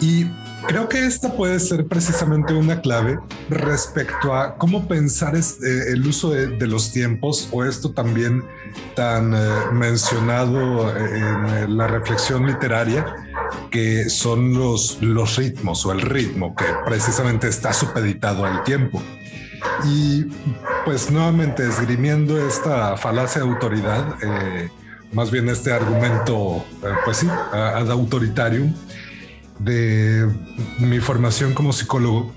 B: Y creo que esta puede ser precisamente una clave respecto a cómo pensar eh, el uso de, los tiempos o esto también tan eh, mencionado eh, en la reflexión literaria que son los, los ritmos o el ritmo que precisamente está supeditado al tiempo. Y pues nuevamente esgrimiendo esta falacia de autoridad, eh, más bien este argumento, eh, pues sí, ad autoritarium de mi formación como psicólogo,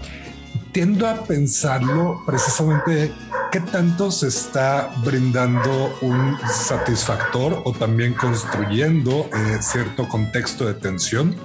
B: tiendo a pensarlo precisamente qué tanto se está brindando un satisfactor o también construyendo eh, cierto contexto de tensión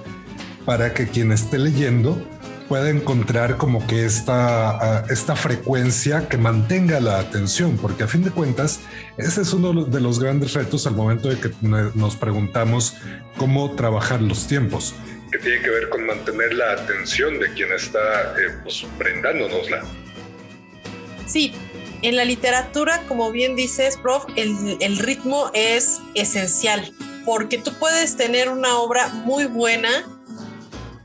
B: para que quien esté leyendo puede encontrar como que esta, esta frecuencia que mantenga la atención, porque a fin de cuentas, ese es uno de los grandes retos al momento de que nos preguntamos cómo trabajar los tiempos, que tiene que ver con mantener la atención de quien está eh, pues, brindándonosla.
A: Sí, en la literatura, como bien dices, prof, el ritmo es esencial, porque tú puedes tener una obra muy buena,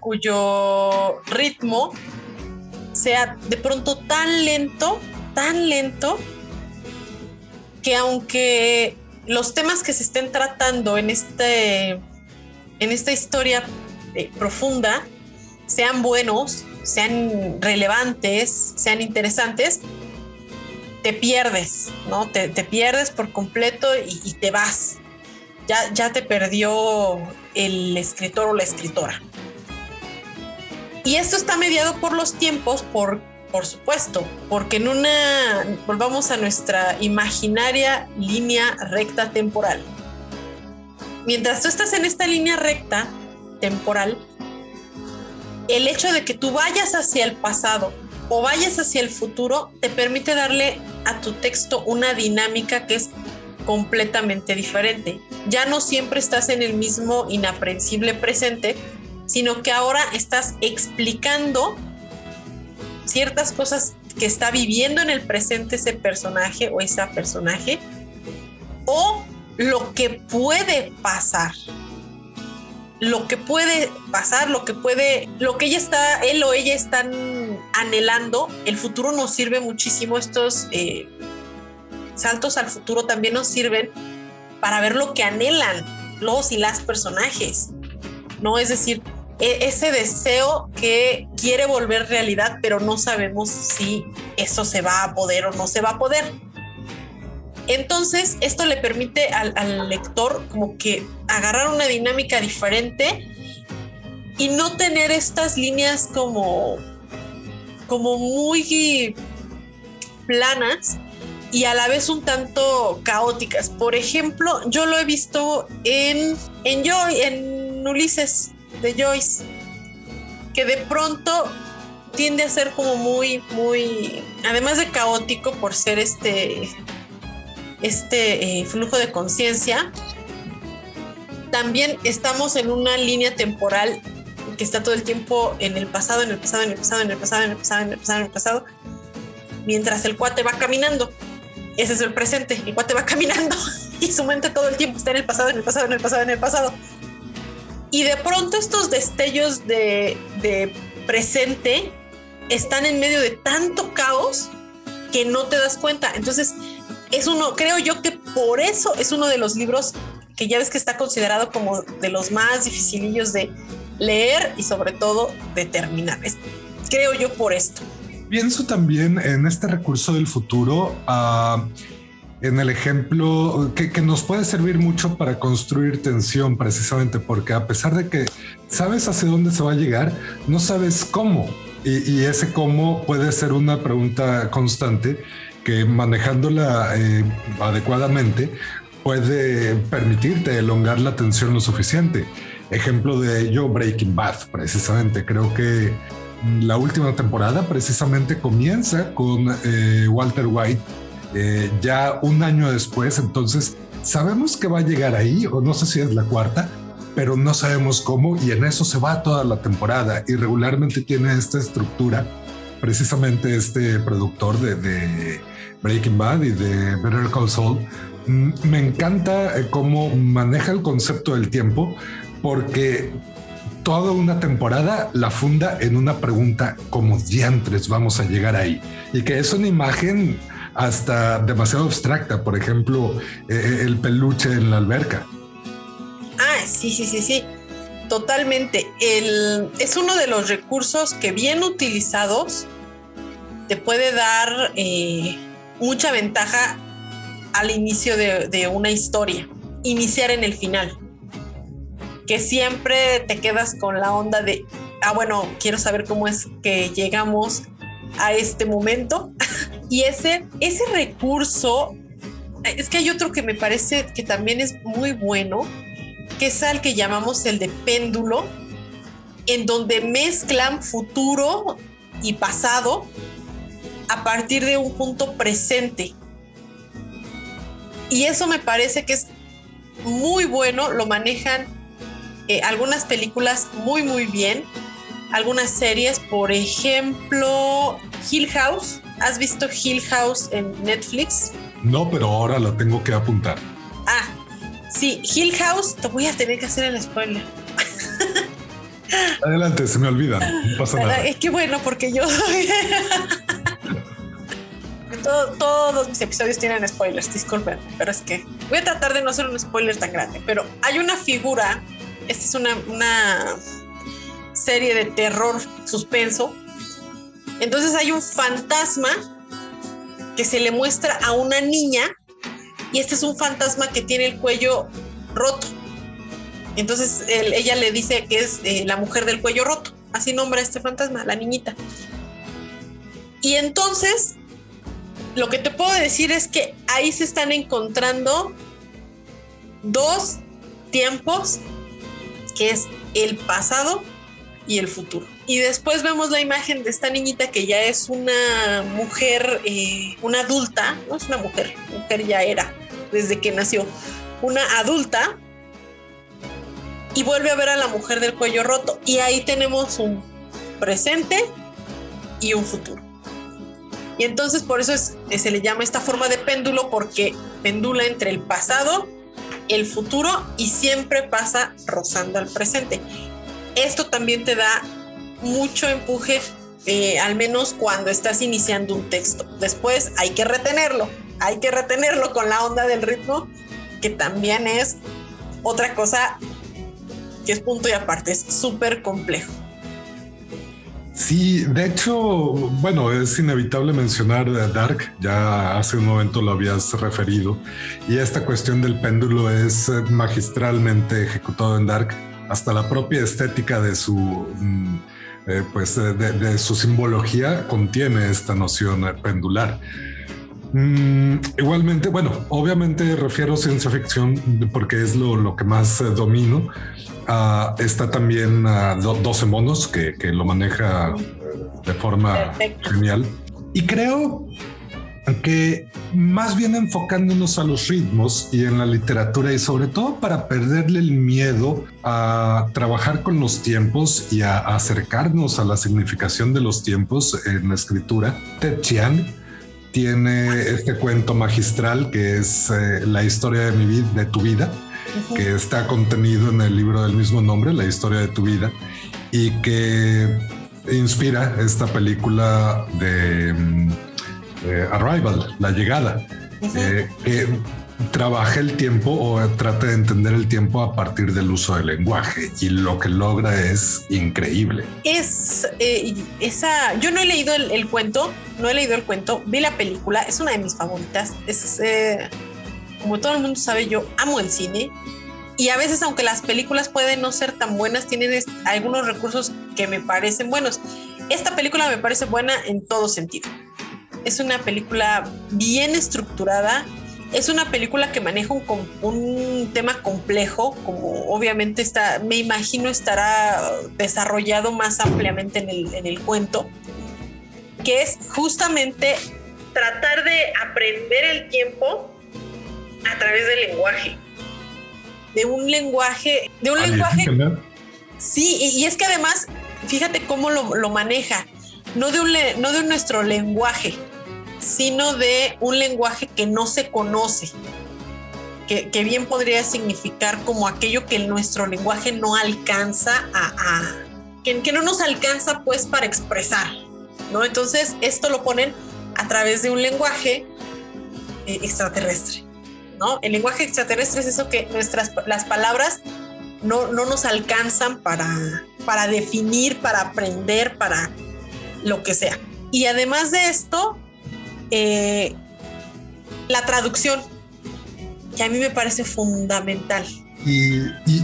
A: cuyo ritmo sea de pronto tan lento, tan lento, que aunque los temas que se estén tratando en, este, en esta historia eh, profunda sean buenos, sean relevantes, sean interesantes, te pierdes, ¿no? Te, pierdes por completo y, y, te vas. Ya, ya te perdió el escritor o la escritora. Y esto está mediado por los tiempos, por, por supuesto, porque en una, volvamos a nuestra imaginaria línea recta temporal. Mientras tú estás en esta línea recta temporal, el hecho de que tú vayas hacia el pasado o vayas hacia el futuro te permite darle a tu texto una dinámica que es completamente diferente. Ya no siempre estás en el mismo inaprensible presente, sino que ahora estás explicando ciertas cosas que está viviendo en el presente ese personaje o esa personaje o lo que puede pasar. Lo que puede pasar, lo que puede, lo que ella está, él o ella están anhelando, el futuro nos sirve muchísimo, estos eh, saltos al futuro también nos sirven para ver lo que anhelan los y las personajes, ¿no? Es decir, ese deseo que quiere volver realidad, pero no sabemos si eso se va a poder o no se va a poder. Entonces, esto le permite al, lector como que agarrar una dinámica diferente y no tener estas líneas como, como muy planas y a la vez un tanto caóticas. Por ejemplo, yo lo he visto en, en Joy, en Ulises de Joyce, que de pronto tiende a ser como muy, muy, además de caótico por ser este, este eh, flujo de conciencia, también estamos en una línea temporal que está todo el tiempo en el pasado, en el pasado, en el pasado, en el pasado, en el pasado, en el pasado, en el pasado, mientras el cuate va caminando. Ese es el presente, el cuate va caminando y su mente todo el tiempo está en el pasado, en el pasado, en el pasado, en el pasado. Y de pronto estos destellos de, presente están en medio de tanto caos que no te das cuenta. Entonces, es uno, creo yo que por eso es uno de los libros que ya ves que está considerado como de los más dificilillos de leer y sobre todo de terminar. creo yo por esto.
B: Pienso también en este recurso del futuro. Uh, en el ejemplo que, nos puede servir mucho para construir tensión precisamente porque a pesar de que sabes hacia dónde se va a llegar, no sabes cómo. Y, ese cómo puede ser una pregunta constante que manejándola eh, adecuadamente puede permitirte elongar la tensión lo suficiente. Ejemplo de ello, Breaking Bad, precisamente. Creo que la última temporada precisamente comienza con eh, Walter White eh, ya un año después, entonces sabemos que va a llegar ahí, o no sé si es la cuarta, pero no sabemos cómo y en eso se va toda la temporada. Y regularmente tiene esta estructura, precisamente este productor de, Breaking Bad y de Better Call Saul. Mm, me encanta eh, cómo maneja el concepto del tiempo porque toda una temporada la funda en una pregunta como diantres vamos a llegar ahí y que es una imagen hasta demasiado abstracta, por ejemplo, eh, eh, el peluche en la alberca.
A: Ah, sí, sí, sí, sí, totalmente. El, es uno de los recursos que bien utilizados te puede dar eh, mucha ventaja al inicio de, de una historia, iniciar en el final que siempre te quedas con la onda de, ah, bueno, quiero saber cómo es que llegamos a este momento. y ese, ese recurso, es que hay otro que me parece que también es muy bueno, que es al que llamamos el de péndulo, en donde mezclan futuro y pasado a partir de un punto presente. Y eso me parece que es muy bueno, lo manejan eh, algunas películas muy, muy bien algunas series, por ejemplo, Hill House. ¿Has visto Hill House en Netflix?
B: No, pero ahora la tengo que apuntar.
A: Ah, sí, Hill House, te voy a tener que hacer el spoiler.
B: Adelante, se me olvida, no pasa nada.
A: Es que bueno, porque yo todos mis episodios tienen spoilers, disculpen, pero es que voy a tratar de no hacer un spoiler tan grande, pero hay una figura, esta es una, una serie de terror suspenso. Entonces hay un fantasma que se le muestra a una niña y este es un fantasma que tiene el cuello roto. Entonces ella le dice que es eh, la mujer del cuello roto. Así nombra este fantasma, la niñita. Y entonces, lo que te puedo decir es que ahí se están encontrando dos tiempos, que es el pasado y el futuro. Y después vemos la imagen de esta niñita que ya es una mujer, eh, una adulta, no es una mujer, mujer ya era desde que nació, una adulta, y vuelve a ver a la mujer del cuello roto. Y ahí tenemos un presente y un futuro. Y entonces por eso es, se le llama esta forma de péndulo porque pendula entre el pasado, el futuro y siempre pasa rozando al presente esto también te da mucho empuje, eh, al menos cuando estás iniciando un texto. Después hay que retenerlo, hay que retenerlo con la onda del ritmo, que también es otra cosa que es punto y aparte, es súper complejo.
B: Sí, de hecho, bueno, es inevitable mencionar Dark, ya hace un momento lo habías referido, y esta cuestión del péndulo es magistralmente ejecutado en Dark hasta la propia estética de su, mm, eh, pues de, su simbología contiene esta noción pendular. Mm, igualmente, bueno, obviamente refiero ciencia ficción porque es lo, que más eh, domino. Ah, está también a 12 monos que, que, lo maneja de forma genial. Y creo que más bien enfocándonos a los ritmos y en la literatura y sobre todo para perderle el miedo a trabajar con los tiempos y a acercarnos a la significación de los tiempos en la escritura, Ted Chiang tiene este cuento magistral que es eh, la historia de mi vida, de tu vida, que está contenido en el libro del mismo nombre, La historia de tu vida, y que inspira esta película de mm, eh, Arrival, la llegada, eh, que trabaja el tiempo o trata de entender el tiempo a partir del uso del lenguaje y lo que logra es increíble.
A: Es eh, esa, yo no he leído el, cuento, no he leído el cuento, vi la película, es una de mis favoritas. Es eh, como todo el mundo sabe, yo amo el cine y a veces, aunque las películas pueden no ser tan buenas, tienen algunos recursos que me parecen buenos. Esta película me parece buena en todo sentido. Es una película bien estructurada, es una película que maneja un, un, tema complejo, como obviamente está, me imagino estará desarrollado más ampliamente en el, en el cuento, que es justamente tratar de aprender el tiempo a través del lenguaje. De un lenguaje, de un lenguaje. Sí, y, es que además, fíjate cómo lo, lo maneja, no de, un, no de nuestro lenguaje, sino de un lenguaje que no se conoce, que, bien podría significar como aquello que nuestro lenguaje no alcanza a, que, no nos alcanza pues para expresar, ¿no? Entonces esto lo ponen a través de un lenguaje eh, extraterrestre, ¿no? El lenguaje extraterrestre es eso que nuestras las palabras no, no nos alcanzan para, para definir, para aprender, para lo que sea. Y además de esto, eh, la traducción, que a mí me parece fundamental.
B: Y,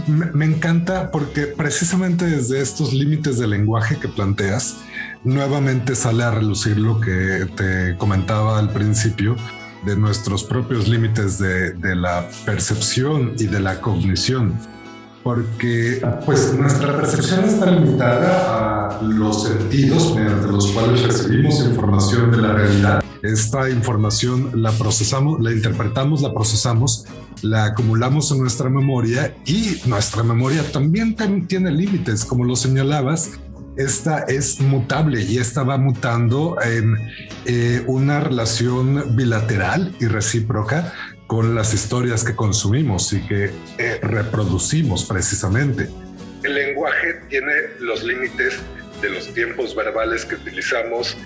B: me, encanta porque precisamente desde estos límites de lenguaje que planteas, nuevamente sale a relucir lo que te comentaba al principio de nuestros propios límites de, de la percepción y de la cognición porque pues nuestra percepción está limitada a los sentidos mediante los cuales recibimos información de la realidad. Esta información la procesamos, la interpretamos, la procesamos, la acumulamos en nuestra memoria y nuestra memoria también tiene límites, como lo señalabas. Esta es mutable y esta va mutando en eh, una relación bilateral y recíproca con las historias que consumimos y que eh, reproducimos precisamente. El lenguaje tiene los límites de los tiempos verbales que utilizamos,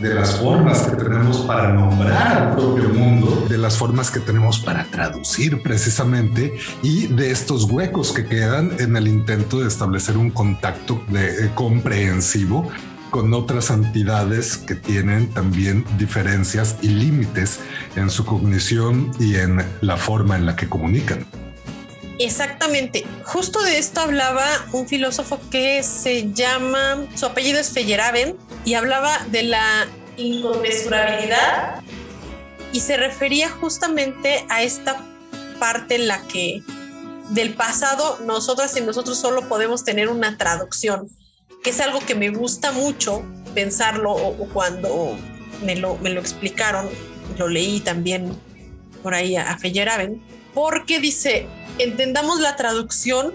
B: de las formas que tenemos para nombrar al propio mundo, de las formas que tenemos para traducir precisamente y de estos huecos que quedan en el intento de establecer un contacto de, eh, comprensivo con otras entidades que tienen también diferencias y límites en su cognición y en la forma en la que comunican.
A: Exactamente. Justo de esto hablaba un filósofo que se llama, su apellido es Feyerabend, y hablaba de la inconmensurabilidad y se refería justamente a esta parte en la que del pasado nosotras y nosotros solo podemos tener una traducción que es algo que me gusta mucho pensarlo o, cuando me lo, me lo explicaron, lo leí también por ahí a, a Feyerabend, porque dice, entendamos la traducción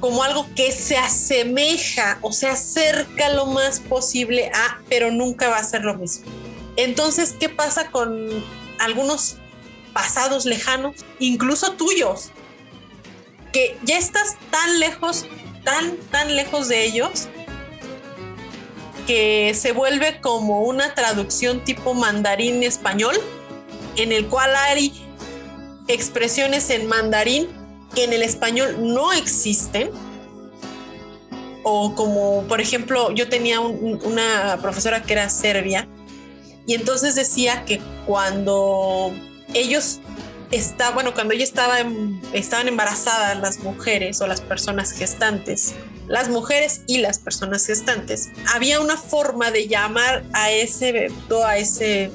A: como algo que se asemeja o se acerca lo más posible a, pero nunca va a ser lo mismo. Entonces, ¿qué pasa con algunos pasados lejanos, incluso tuyos? Que ya estás tan lejos tan, tan lejos de ellos que se vuelve como una traducción tipo mandarín español, en el cual hay expresiones en mandarín que en el español no existen. O como, por ejemplo, yo tenía una profesora que era serbia y entonces decía que cuando ellos está, bueno, cuando ella estaba estaban embarazadas las mujeres o las personas gestantes, las mujeres y las personas gestantes, había una forma de llamar a ese a ese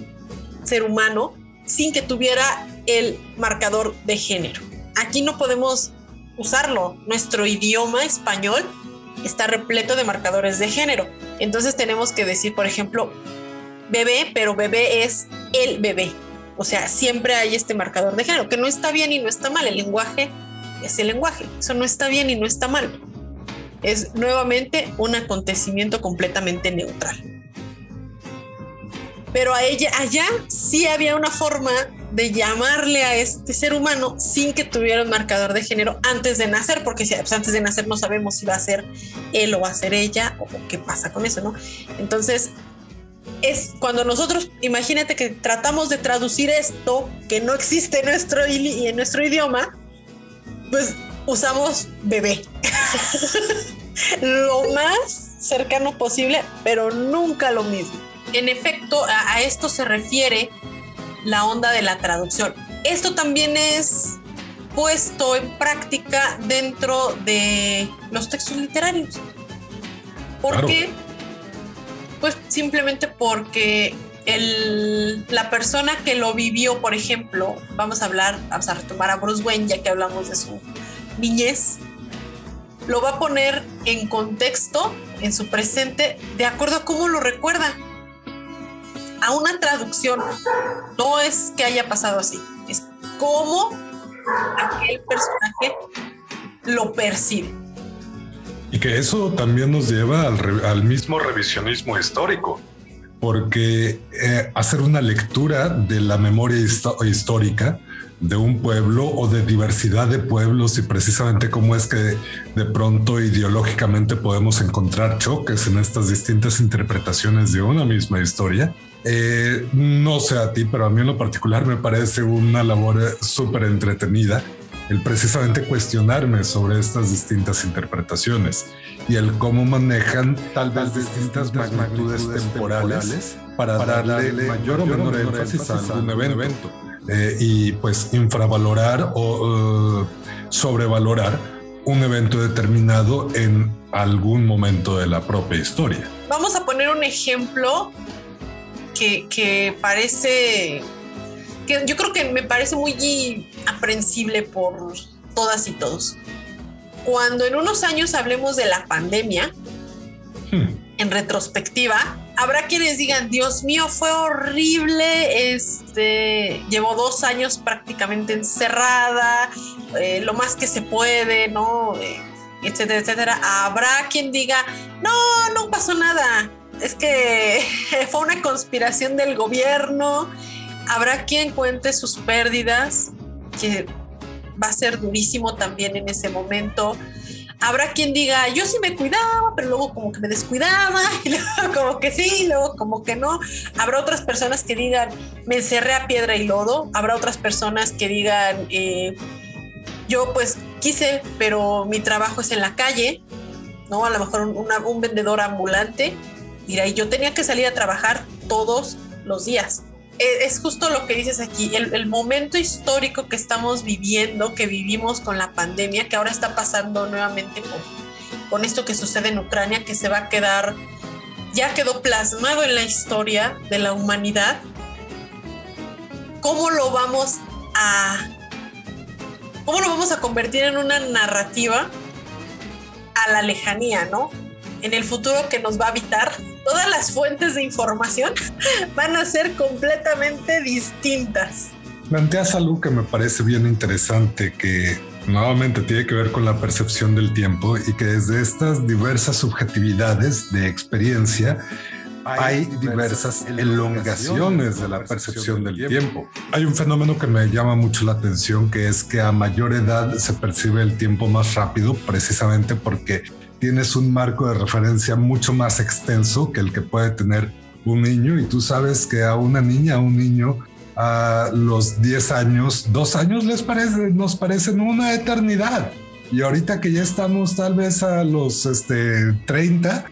A: ser humano sin que tuviera el marcador de género. Aquí no podemos usarlo. Nuestro idioma español está repleto de marcadores de género. Entonces tenemos que decir, por ejemplo, bebé, pero bebé es el bebé. O sea, siempre hay este marcador de género, que no está bien y no está mal. El lenguaje es el lenguaje. Eso no está bien y no está mal. Es nuevamente un acontecimiento completamente neutral. Pero a ella, allá sí había una forma de llamarle a este ser humano sin que tuviera un marcador de género antes de nacer, porque si, pues, antes de nacer no sabemos si va a ser él o va a ser ella o qué pasa con eso, ¿no? Entonces, es cuando nosotros, imagínate que tratamos de traducir esto que no existe en nuestro, en nuestro idioma, pues usamos bebé. lo más cercano posible, pero nunca lo mismo. En efecto, a, esto se refiere la onda de la traducción. Esto también es puesto en práctica dentro de los textos literarios. ¿Por qué? Pues simplemente porque el, la persona que lo vivió, por ejemplo, vamos a hablar, vamos a retomar a Bruce Wayne, ya que hablamos de su niñez, lo va a poner en contexto, en su presente, de acuerdo a cómo lo recuerda. A una traducción. No es que haya pasado así, es cómo aquel personaje lo percibe.
B: Y que eso también nos lleva al, mismo revisionismo histórico, porque eh, hacer una lectura de la memoria histórica de un pueblo o de diversidad de pueblos y precisamente cómo es que de pronto ideológicamente podemos encontrar choques en estas distintas interpretaciones de una misma historia. Eh, no sé a ti, pero a mí en lo particular me parece una labor súper entretenida el precisamente cuestionarme sobre estas distintas interpretaciones y el cómo manejan tal vez distintas magnitudes temporales para darle mayor o menor énfasis a algún evento. Eh, y pues infravalorar o sobrevalorar un evento determinado en algún momento de la propia historia.
A: Vamos a poner un ejemplo que, que parece, que yo creo que me parece muy aprensible por todas y todos. Cuando en unos años hablemos de la pandemia, hmm. en retrospectiva, habrá quienes digan, Dios mío, fue horrible, este, llevo dos años prácticamente encerrada, eh, lo más que se puede, ¿no? Eh, etcétera, etcétera. Habrá quien diga, no, no pasó nada, es que fue una conspiración del gobierno. Habrá quien cuente sus pérdidas, que va a ser durísimo también en ese momento habrá quien diga, yo sí me cuidaba, pero luego como que me descuidaba, y luego como que sí, luego como que no. Habrá otras personas que digan, me encerré a piedra y lodo. Habrá otras personas que digan, eh, yo pues quise, pero mi trabajo es en la calle, ¿no? A lo mejor un, vendedor ambulante. Y yo tenía que salir a trabajar todos los días. E, es justo lo que dices aquí, el, momento histórico que estamos viviendo, que vivimos con la pandemia, que ahora está pasando nuevamente con, con esto que sucede en Ucrania, que se va a quedar, ya quedó plasmado en la historia de la humanidad. ¿Cómo lo vamos a, cómo lo vamos a convertir en una narrativa a la lejanía, ¿no? En el futuro que nos va a habitar todas las fuentes de información van a ser completamente distintas.
B: Planteas algo que me parece bien interesante, que nuevamente tiene que ver con la percepción del tiempo y que desde estas diversas subjetividades de experiencia hay diversas elongaciones de la percepción del tiempo. Hay un fenómeno que me llama mucho la atención, que es que a mayor edad se percibe el tiempo más rápido, precisamente porque tienes un marco de referencia mucho más extenso que el que puede tener un niño y tú sabes que a una niña, a un niño, a los 10 años, dos años les parece, nos parecen una eternidad. Y ahorita que ya estamos tal vez a los este, 30,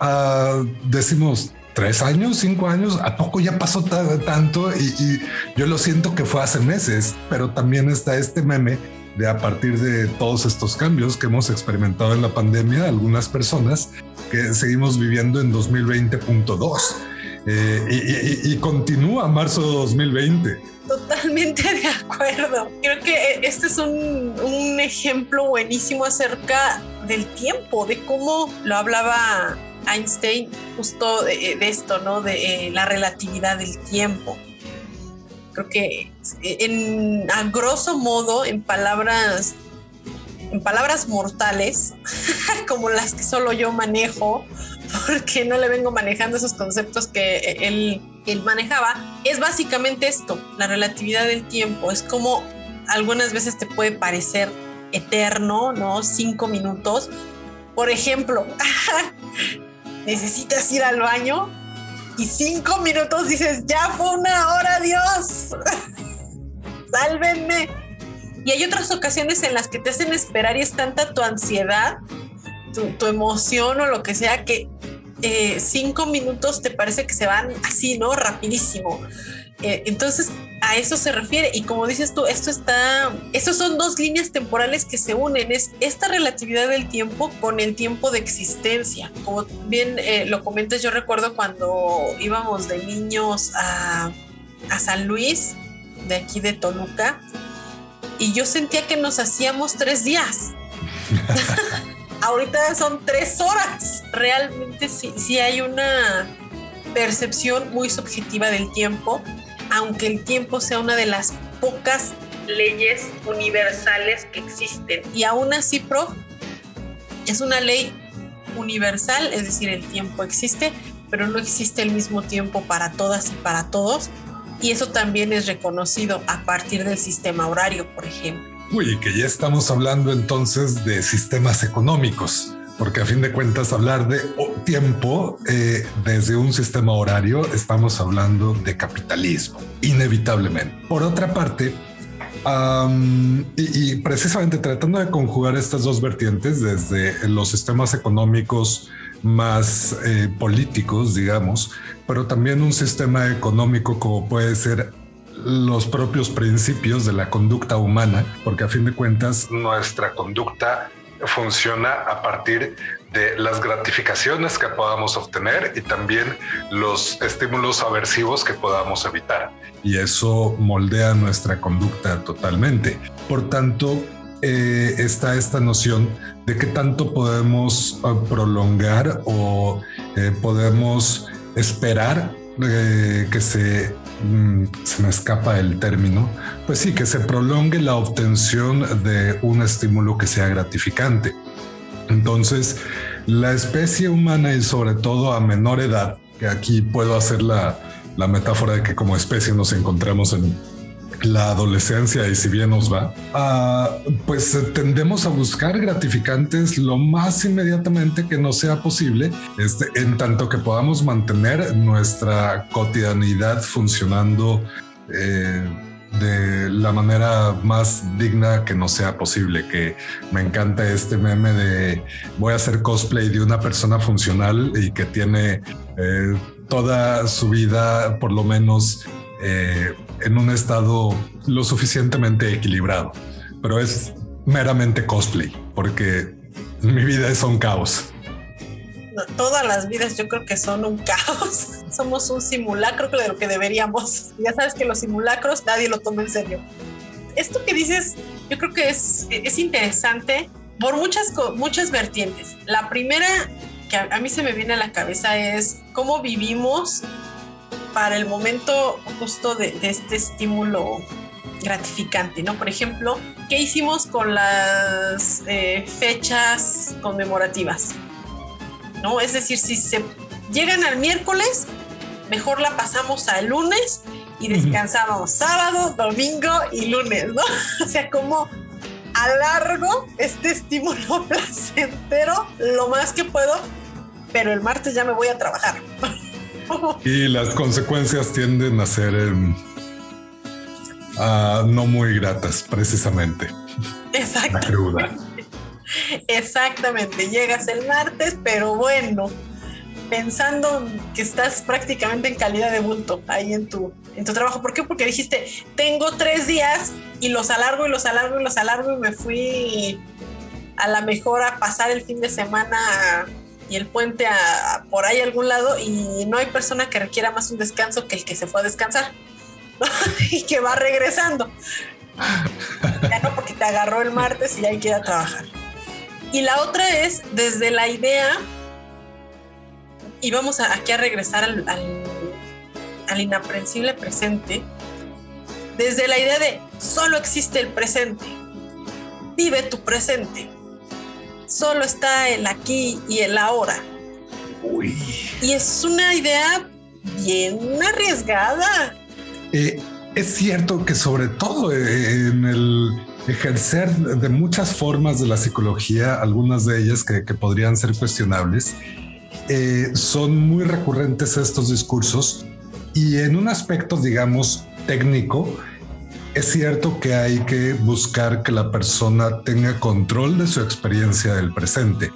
B: ah, decimos, tres años, cinco años, ¿a poco ya pasó tanto? Y, y, yo lo siento que fue hace meses, pero también está este meme de a partir de todos estos cambios que hemos experimentado en la pandemia, algunas personas que seguimos viviendo en 2020.2 eh, y, continúa marzo 2020.
A: Totalmente de acuerdo. Creo que este es un, un ejemplo buenísimo acerca del tiempo, de cómo lo hablaba Einstein justo de, esto, ¿no? De eh, la relatividad del tiempo creo que en, a grosso modo, en palabras, en palabras mortales, como las que solo yo manejo, porque no le vengo manejando esos conceptos que él, él manejaba, es básicamente esto, la relatividad del tiempo. Es como algunas veces te puede parecer eterno, ¿no? Cinco minutos. Por ejemplo, necesitas ir al baño y cinco minutos dices, ya fue una hora, Dios, sálvenme. Y hay otras ocasiones en las que te hacen esperar y es tanta tu ansiedad, tu, emoción o lo que sea, que eh, cinco minutos te parece que se van así, ¿no? Rapidísimo. Eh, entonces, a eso se refiere. Y como dices tú, esto está, estos son dos líneas temporales que se unen. Es esta relatividad del tiempo con el tiempo de existencia. Como bien eh, lo comentas, yo recuerdo cuando íbamos de niños a, a San Luis, de aquí de Toluca, y yo sentía que nos hacíamos tres días. Ahorita son tres horas. Realmente sí, sí hay una percepción muy subjetiva del tiempo aunque el tiempo sea una de las pocas leyes universales que existen. Y aún así, prof, es una ley universal, es decir, el tiempo existe, pero no existe el mismo tiempo para todas y para todos. Y eso también es reconocido a partir del sistema horario, por ejemplo.
B: Uy, que ya estamos hablando entonces de sistemas económicos porque a fin de cuentas hablar de tiempo eh, desde un sistema horario estamos hablando de capitalismo, inevitablemente. Por otra parte, y, precisamente tratando de conjugar estas dos vertientes desde los sistemas económicos más eh, políticos, digamos, pero también un sistema económico como puede ser los propios principios de la conducta humana, porque a fin de cuentas nuestra conducta funciona a partir de las gratificaciones que podamos obtener y también los estímulos aversivos que podamos evitar. Y eso moldea nuestra conducta totalmente. Por tanto, eh, está esta noción de que tanto podemos eh, prolongar o eh, podemos esperar que se Mm, se me escapa el término, pues sí, que se prolongue la obtención de un estímulo que sea gratificante. Entonces, la especie humana y sobre todo a menor edad, que aquí puedo hacer la, la metáfora de que como especie nos encontramos en la adolescencia y si bien nos va, ah, pues eh, tendemos a buscar gratificantes lo más inmediatamente que nos sea posible, este, en tanto que podamos mantener nuestra cotidianidad funcionando. Eh, de la manera más digna que nos sea posible, que me encanta este meme de voy a hacer cosplay de una persona funcional y que tiene eh, toda su vida por lo menos eh, en un estado lo suficientemente equilibrado, pero es meramente cosplay, porque mi vida es un caos.
A: todas las vidas yo creo que son un caos. Somos un simulacro de lo que deberíamos. Ya sabes que los simulacros nadie lo toma en serio. Esto que dices, yo creo que es, es interesante por muchas, muchas vertientes. La primera que a mí se me viene a la cabeza es cómo vivimos para el momento justo de, este estímulo gratificante, ¿no? Por ejemplo, ¿qué hicimos con las eh, fechas conmemorativas? ¿No? Es decir, si se llegan al miércoles, mejor la pasamos al lunes y descansábamos sábado, domingo y lunes, ¿no? O sea, como alargo este estímulo placentero lo más que puedo, pero el martes ya me voy a trabajar.
B: y las consecuencias tienden a ser em, no muy gratas, precisamente.
A: Exactamente. Exactamente. Llegas el martes, pero bueno, pensando que estás prácticamente en calidad de bulto ahí en tu, en tu trabajo. ¿Por qué? Porque dijiste, tengo tres días y los alargo y los alargo y los alargo y me fui a la mejor a pasar el fin de semana y el puente a, por ahí a algún lado y no hay persona que requiera más un descanso que el que se fue a descansar y que va regresando. ya no porque te agarró el martes y hay que ir a trabajar. Y la otra es desde la idea, y vamos aquí a regresar al, al, al inaprensible presente, desde la idea de solo existe el presente, vive tu presente solo está el aquí y el ahora. Y es una idea bien arriesgada.
B: Eh, es cierto que sobre todo eh, en el ejercer de muchas formas de la psicología, algunas de ellas que, podrían ser cuestionables, eh, son muy recurrentes estos discursos y en un aspecto, digamos, técnico, es cierto que hay que buscar que la persona tenga control de su experiencia del presente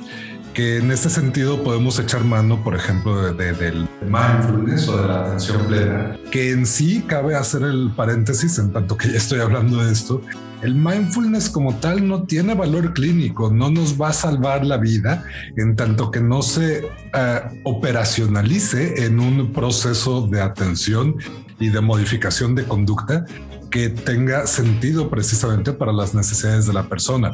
B: que en este sentido podemos echar mano, por ejemplo, de, del mindfulness o de la atención plena, que en sí cabe hacer el paréntesis en tanto que ya estoy hablando de esto. El mindfulness como tal no tiene valor clínico, no nos va a salvar la vida en tanto que no se eh, operacionalice en un proceso de atención y de modificación de conducta que tenga sentido precisamente para las necesidades de la persona.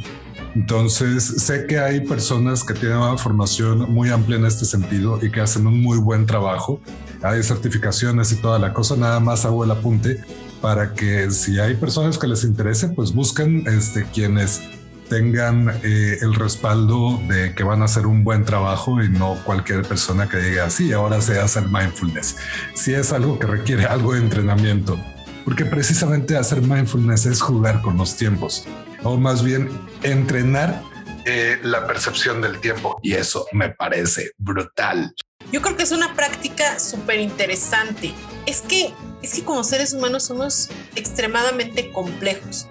B: Entonces, sé que hay personas que tienen una formación muy amplia en este sentido y que hacen un muy buen trabajo. Hay certificaciones y toda la cosa, nada más hago el apunte para que si hay personas que les interese, pues busquen este, quienes tengan eh, el respaldo de que van a hacer un buen trabajo y no cualquier persona que diga, sí, ahora se hace el mindfulness. Si es algo que requiere algo de entrenamiento, porque precisamente hacer mindfulness es jugar con los tiempos o más bien entrenar eh, la percepción del tiempo. Y eso me parece brutal.
A: Yo creo que es una práctica súper interesante. Es que, es que como seres humanos somos extremadamente complejos.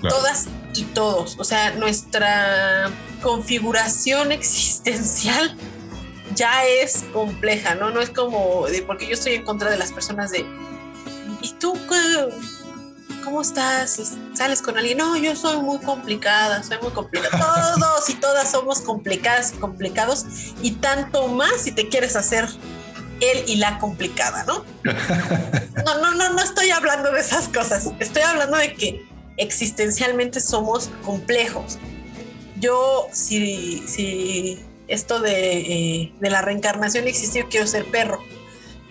A: Todas y todos. O sea, nuestra configuración existencial ya es compleja, ¿no? No es como de, porque yo estoy en contra de las personas de, ¿y tú ¿cómo estás? sales con alguien, no, yo soy muy complicada, soy muy complicada. Todos y todas somos complicadas y complicados y tanto más si te quieres hacer él y la complicada, ¿no? No, no, no, no estoy hablando de esas cosas. Estoy hablando de que existencialmente somos complejos. Yo, si, si esto de, eh, de la reencarnación existió, quiero ser perro.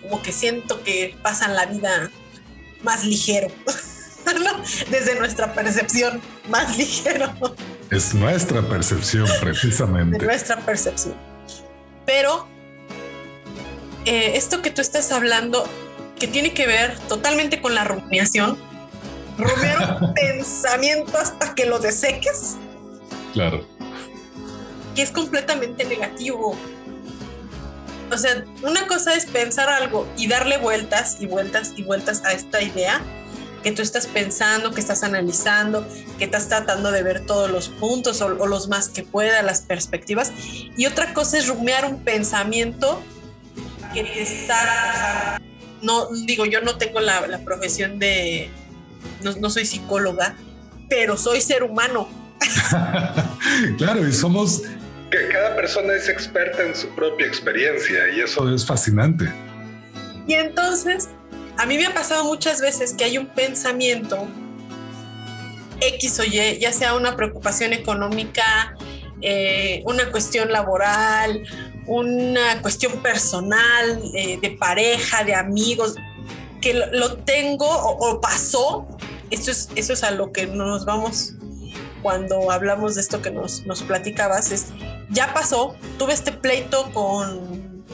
A: Como que siento que pasan la vida más ligero. desde nuestra percepción más ligero.
B: Es nuestra percepción, precisamente.
A: nuestra percepción. Pero eh, esto que tú estás hablando, que tiene que ver totalmente con la rumiación, rumiar un pensamiento hasta que lo deseques.
B: Claro.
A: Que es completamente negativo. O sea, una cosa es pensar algo y darle vueltas y vueltas y vueltas a esta idea que tú estás pensando, que estás analizando, que estás tratando de ver todos los puntos o, los más que pueda, las perspectivas. Y otra cosa es rumiar un pensamiento que te está No, digo, yo no tengo la, profesión de, no, no soy psicóloga, pero soy ser humano.
B: claro, y somos que cada persona es experta en su propia experiencia y eso es fascinante.
A: Y entonces a mí me ha pasado muchas veces que hay un pensamiento X o Y, ya sea una preocupación económica, eh, una cuestión laboral, una cuestión personal, eh, de pareja, de amigos, que lo, tengo o, pasó. Eso es, eso es a lo que nos vamos cuando hablamos de esto que nos, nos platicabas. Es, ya pasó, tuve este pleito con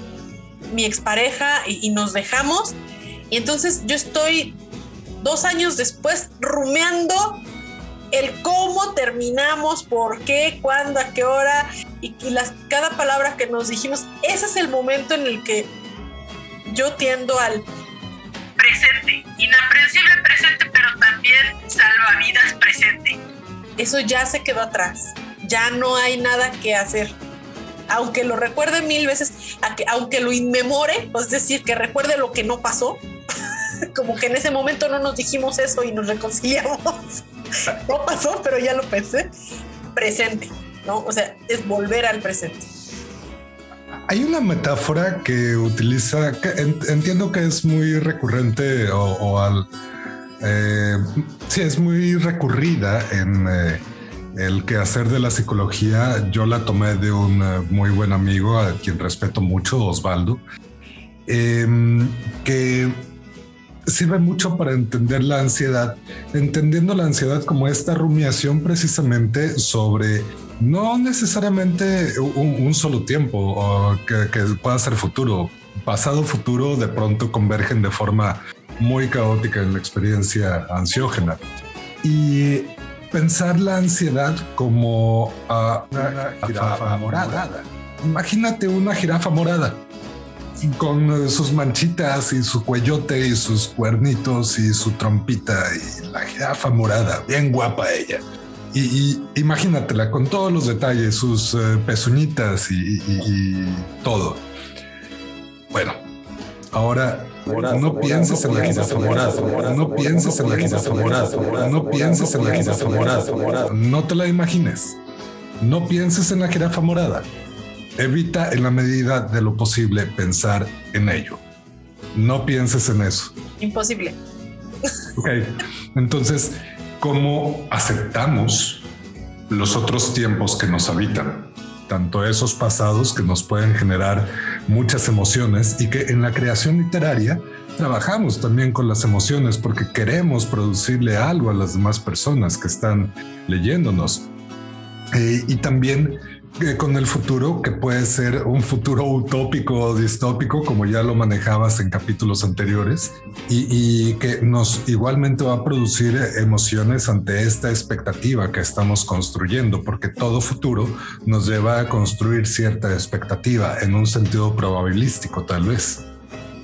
A: mi expareja y, y nos dejamos y entonces yo estoy dos años después rumeando el cómo terminamos, por qué, cuándo, a qué hora y, las, cada palabra que nos dijimos. Ese es el momento en el que yo tiendo al presente, inaprensible presente, pero también salvavidas presente. Eso ya se quedó atrás, ya no hay nada que hacer. Aunque lo recuerde mil veces, aunque lo inmemore, es decir, que recuerde lo que no pasó, como que en ese momento no nos dijimos eso y nos reconciliamos. no pasó, pero ya lo pensé. Presente, ¿no? O sea, es volver al presente.
B: Hay una metáfora que utiliza, que entiendo que es muy recurrente o, al... Eh, sí, es muy recurrida en eh, el quehacer de la psicología. Yo la tomé de un eh, muy buen amigo a quien respeto mucho, Osvaldo, em, que sirve mucho para entender la ansiedad, entendiendo la ansiedad como esta rumiación precisamente sobre no necesariamente un, solo tiempo o que, que, pueda ser futuro, pasado, futuro, de pronto convergen de forma muy caótica en la experiencia ansiógena. Y pensar la ansiedad como una jirafa morada imagínate una jirafa morada con sus manchitas y su cuellote y sus cuernitos y su trompita y la jirafa morada, bien guapa ella. Y, imagínatela con todos los detalles, sus eh, pezuñitas y, todo. Bueno, ahora no pienses en la morada, no pienses en la morada, no pienses en la jirafa morada, no te la imagines, no pienses en la jirafa morada. Evita en la medida de lo posible pensar en ello. No pienses en eso.
A: Imposible.
B: Ok, entonces, ¿cómo aceptamos los otros tiempos que nos habitan? Tanto esos pasados que nos pueden generar muchas emociones y que en la creación literaria trabajamos también con las emociones porque queremos producirle algo a las demás personas que están leyéndonos. Eh, y también con el futuro, que puede ser un futuro utópico o distópico, como ya lo manejabas en capítulos anteriores, y, que nos igualmente va a producir emociones ante esta expectativa que estamos construyendo, porque todo futuro nos lleva a construir cierta expectativa en un sentido probabilístico, tal vez.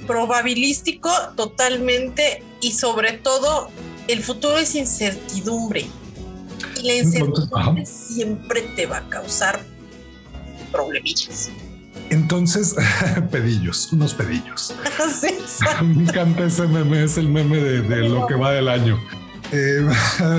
A: Probabilístico totalmente, y sobre todo, el futuro es incertidumbre. Y la incertidumbre siempre te va a causar problemillas.
B: Entonces, pedillos, unos pedillos. Me encanta ese meme, es el meme de, lo que va del año, eh,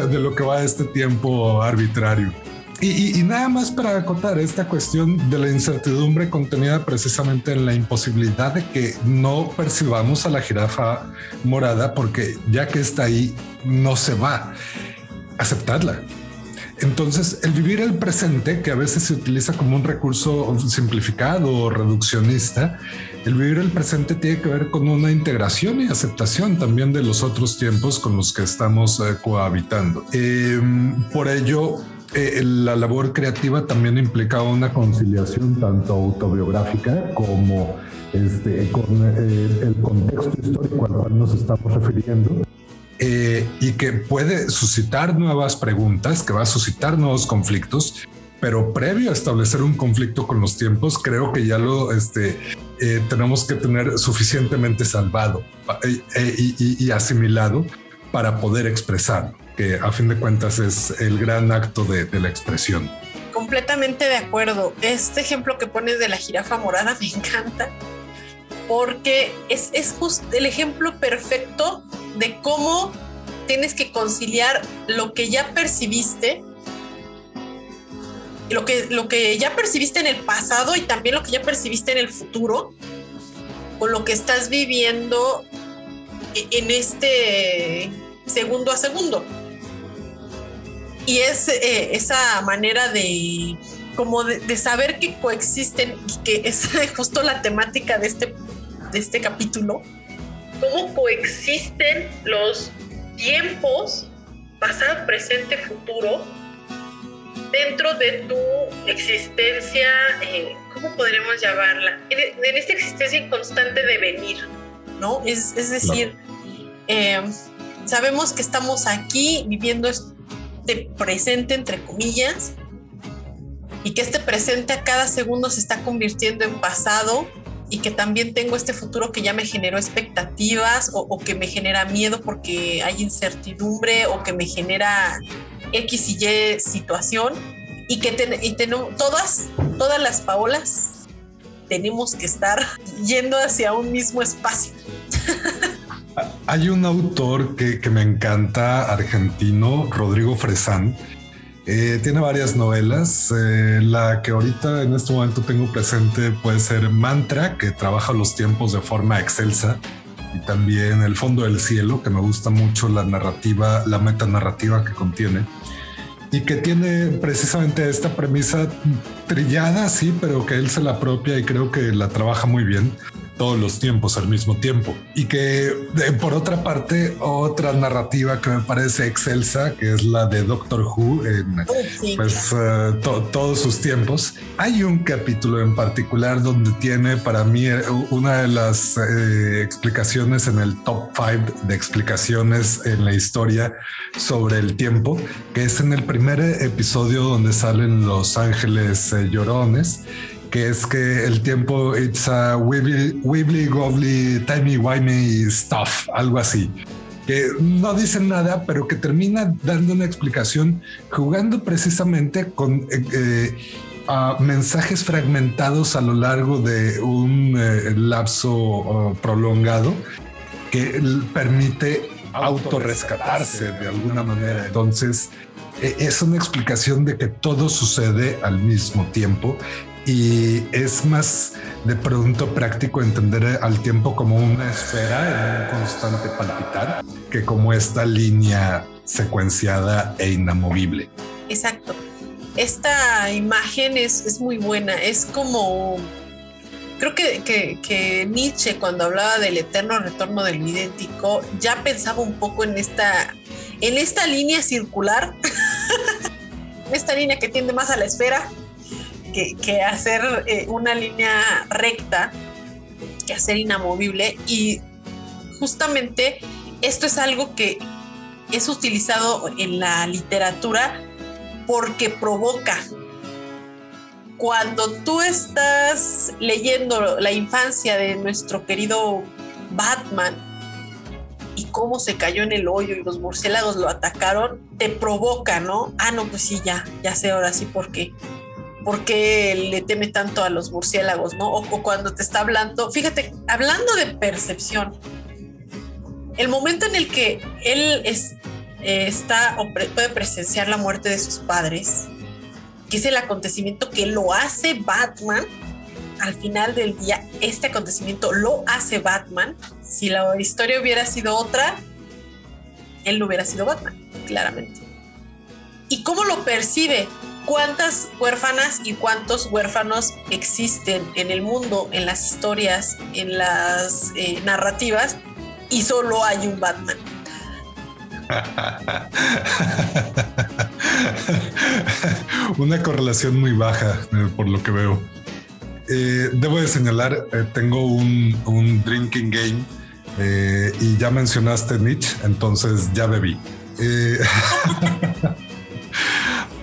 B: de lo que va de este tiempo arbitrario. Y, nada más para acotar esta cuestión de la incertidumbre contenida precisamente en la imposibilidad de que no percibamos a la jirafa morada, porque ya que está ahí, no se va. Aceptarla, entonces, el vivir el presente, que a veces se utiliza como un recurso simplificado o reduccionista, el vivir el presente tiene que ver con una integración y aceptación también de los otros tiempos con los que estamos eh, cohabitando. Em, por ello, eh, la labor creativa también implica una conciliación tanto autobiográfica como este, con eh, el contexto histórico al cual nos estamos refiriendo eh, y que puede suscitar nuevas preguntas, que va a suscitar nuevos conflictos, pero previo a establecer un conflicto con los tiempos, creo que ya lo este, eh, tenemos que tener suficientemente salvado eh, y, asimilado para poder expresar, que a fin de cuentas es el gran acto de, de la expresión.
A: Completamente de acuerdo. Este ejemplo que pones de la jirafa morada me encanta porque es, es el ejemplo perfecto de cómo tienes que conciliar lo que ya percibiste, lo que, lo que ya percibiste en el pasado y también lo que ya percibiste en el futuro, con lo que estás viviendo e, en este segundo a segundo. Y es eh, esa manera de como de, saber que coexisten y que es justo la temática de este de este capítulo, cómo coexisten los tiempos, pasado, presente, futuro, dentro de tu existencia, eh, ¿cómo podremos llamarla? En, esta existencia constante de venir, ¿no? Es, decir, eh, sabemos que estamos aquí viviendo este presente, entre comillas, y que este presente a cada segundo se está convirtiendo en pasado y que también tengo este futuro que ya me generó expectativas o, que me genera miedo porque hay incertidumbre o que me genera X y Y situación y que tenemos todas, todas las Paolas tenemos que estar yendo hacia un mismo espacio.
B: Hay un autor que, que me encanta, argentino, Rodrigo Fresán, eh, tiene varias novelas. Eh, la que ahorita en este momento tengo presente puede ser Mantra, que trabaja los tiempos de forma excelsa. Y también El fondo del cielo, que me gusta mucho la narrativa, la metanarrativa que contiene. Y que tiene precisamente esta premisa trillada, sí, pero que él se la apropia y creo que la trabaja muy bien todos los tiempos al mismo tiempo. Y que por otra parte, otra narrativa que me parece excelsa, que es la de Doctor Who en pues, eh, todos sus tiempos. Hay un capítulo en particular donde tiene para mí eh, una de las eh, explicaciones en el top 5 de explicaciones en la historia sobre el tiempo, que es en el primer episodio donde salen los ángeles llorones que es que el tiempo it's a wibbly, wibbly timey wimey stuff, algo así. Que no dicen nada, pero que termina dando una explicación jugando precisamente con eh, eh, mensajes fragmentados a lo largo de un eh, lapso prolongado que permite autorrescatarse de alguna manera. Entonces, e, es una explicación de que todo sucede al mismo tiempo y es más de pronto práctico entender al tiempo como una esfera en un constante palpitar que como esta línea secuenciada e inamovible.
A: Exacto. Esta imagen es, es muy buena, es como creo que, Nietzsche cuando hablaba del eterno retorno del idéntico ya pensaba un poco en esta, en esta línea circular, esta línea que tiende más a la esfera que, hacer eh, una línea recta, que hacer inamovible y justamente esto es algo que es utilizado en la literatura porque provoca, cuando tú estás leyendo la infancia de nuestro querido Batman y cómo se cayó en el hoyo y los murciélagos lo atacaron, te provoca, ¿no? Ah, no, pues sí, ya, ya sé ahora sí por qué. ¿Por qué le teme tanto a los murciélagos, no? O, cuando te está hablando, fíjate, hablando de percepción, el momento en el que él es, eh, está o puede presenciar la muerte de sus padres, que es el acontecimiento que lo hace Batman. Al final del día, este acontecimiento lo hace Batman. Si la historia hubiera sido otra, él no hubiera sido Batman, claramente. ¿Y cómo lo percibe? ¿Cuántas huérfanas y cuántos huérfanos existen en el mundo, en las historias, en las eh, narrativas? Y solo hay un Batman.
B: Una correlación muy baja, eh, por lo que veo. Eh, debo de señalar, tengo un, drinking game y ya mencionaste Nietzsche, entonces ya bebí.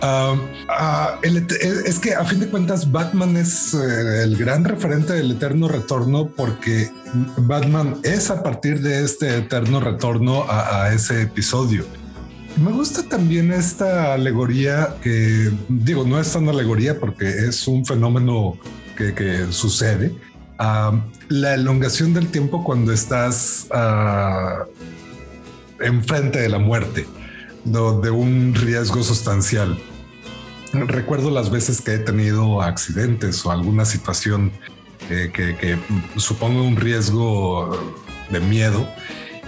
B: Um, ah, es que a fin de cuentas Batman es el gran referente del eterno retorno porque Batman es a partir de este eterno retorno a ese episodio. Me gusta también esta alegoría que digo, no es tan alegoría porque es un fenómeno que, sucede. la elongación del tiempo cuando estás uh, enfrente de la muerte, de un riesgo sustancial. Recuerdo las veces que he tenido accidentes o alguna situación que, que suponga un riesgo de miedo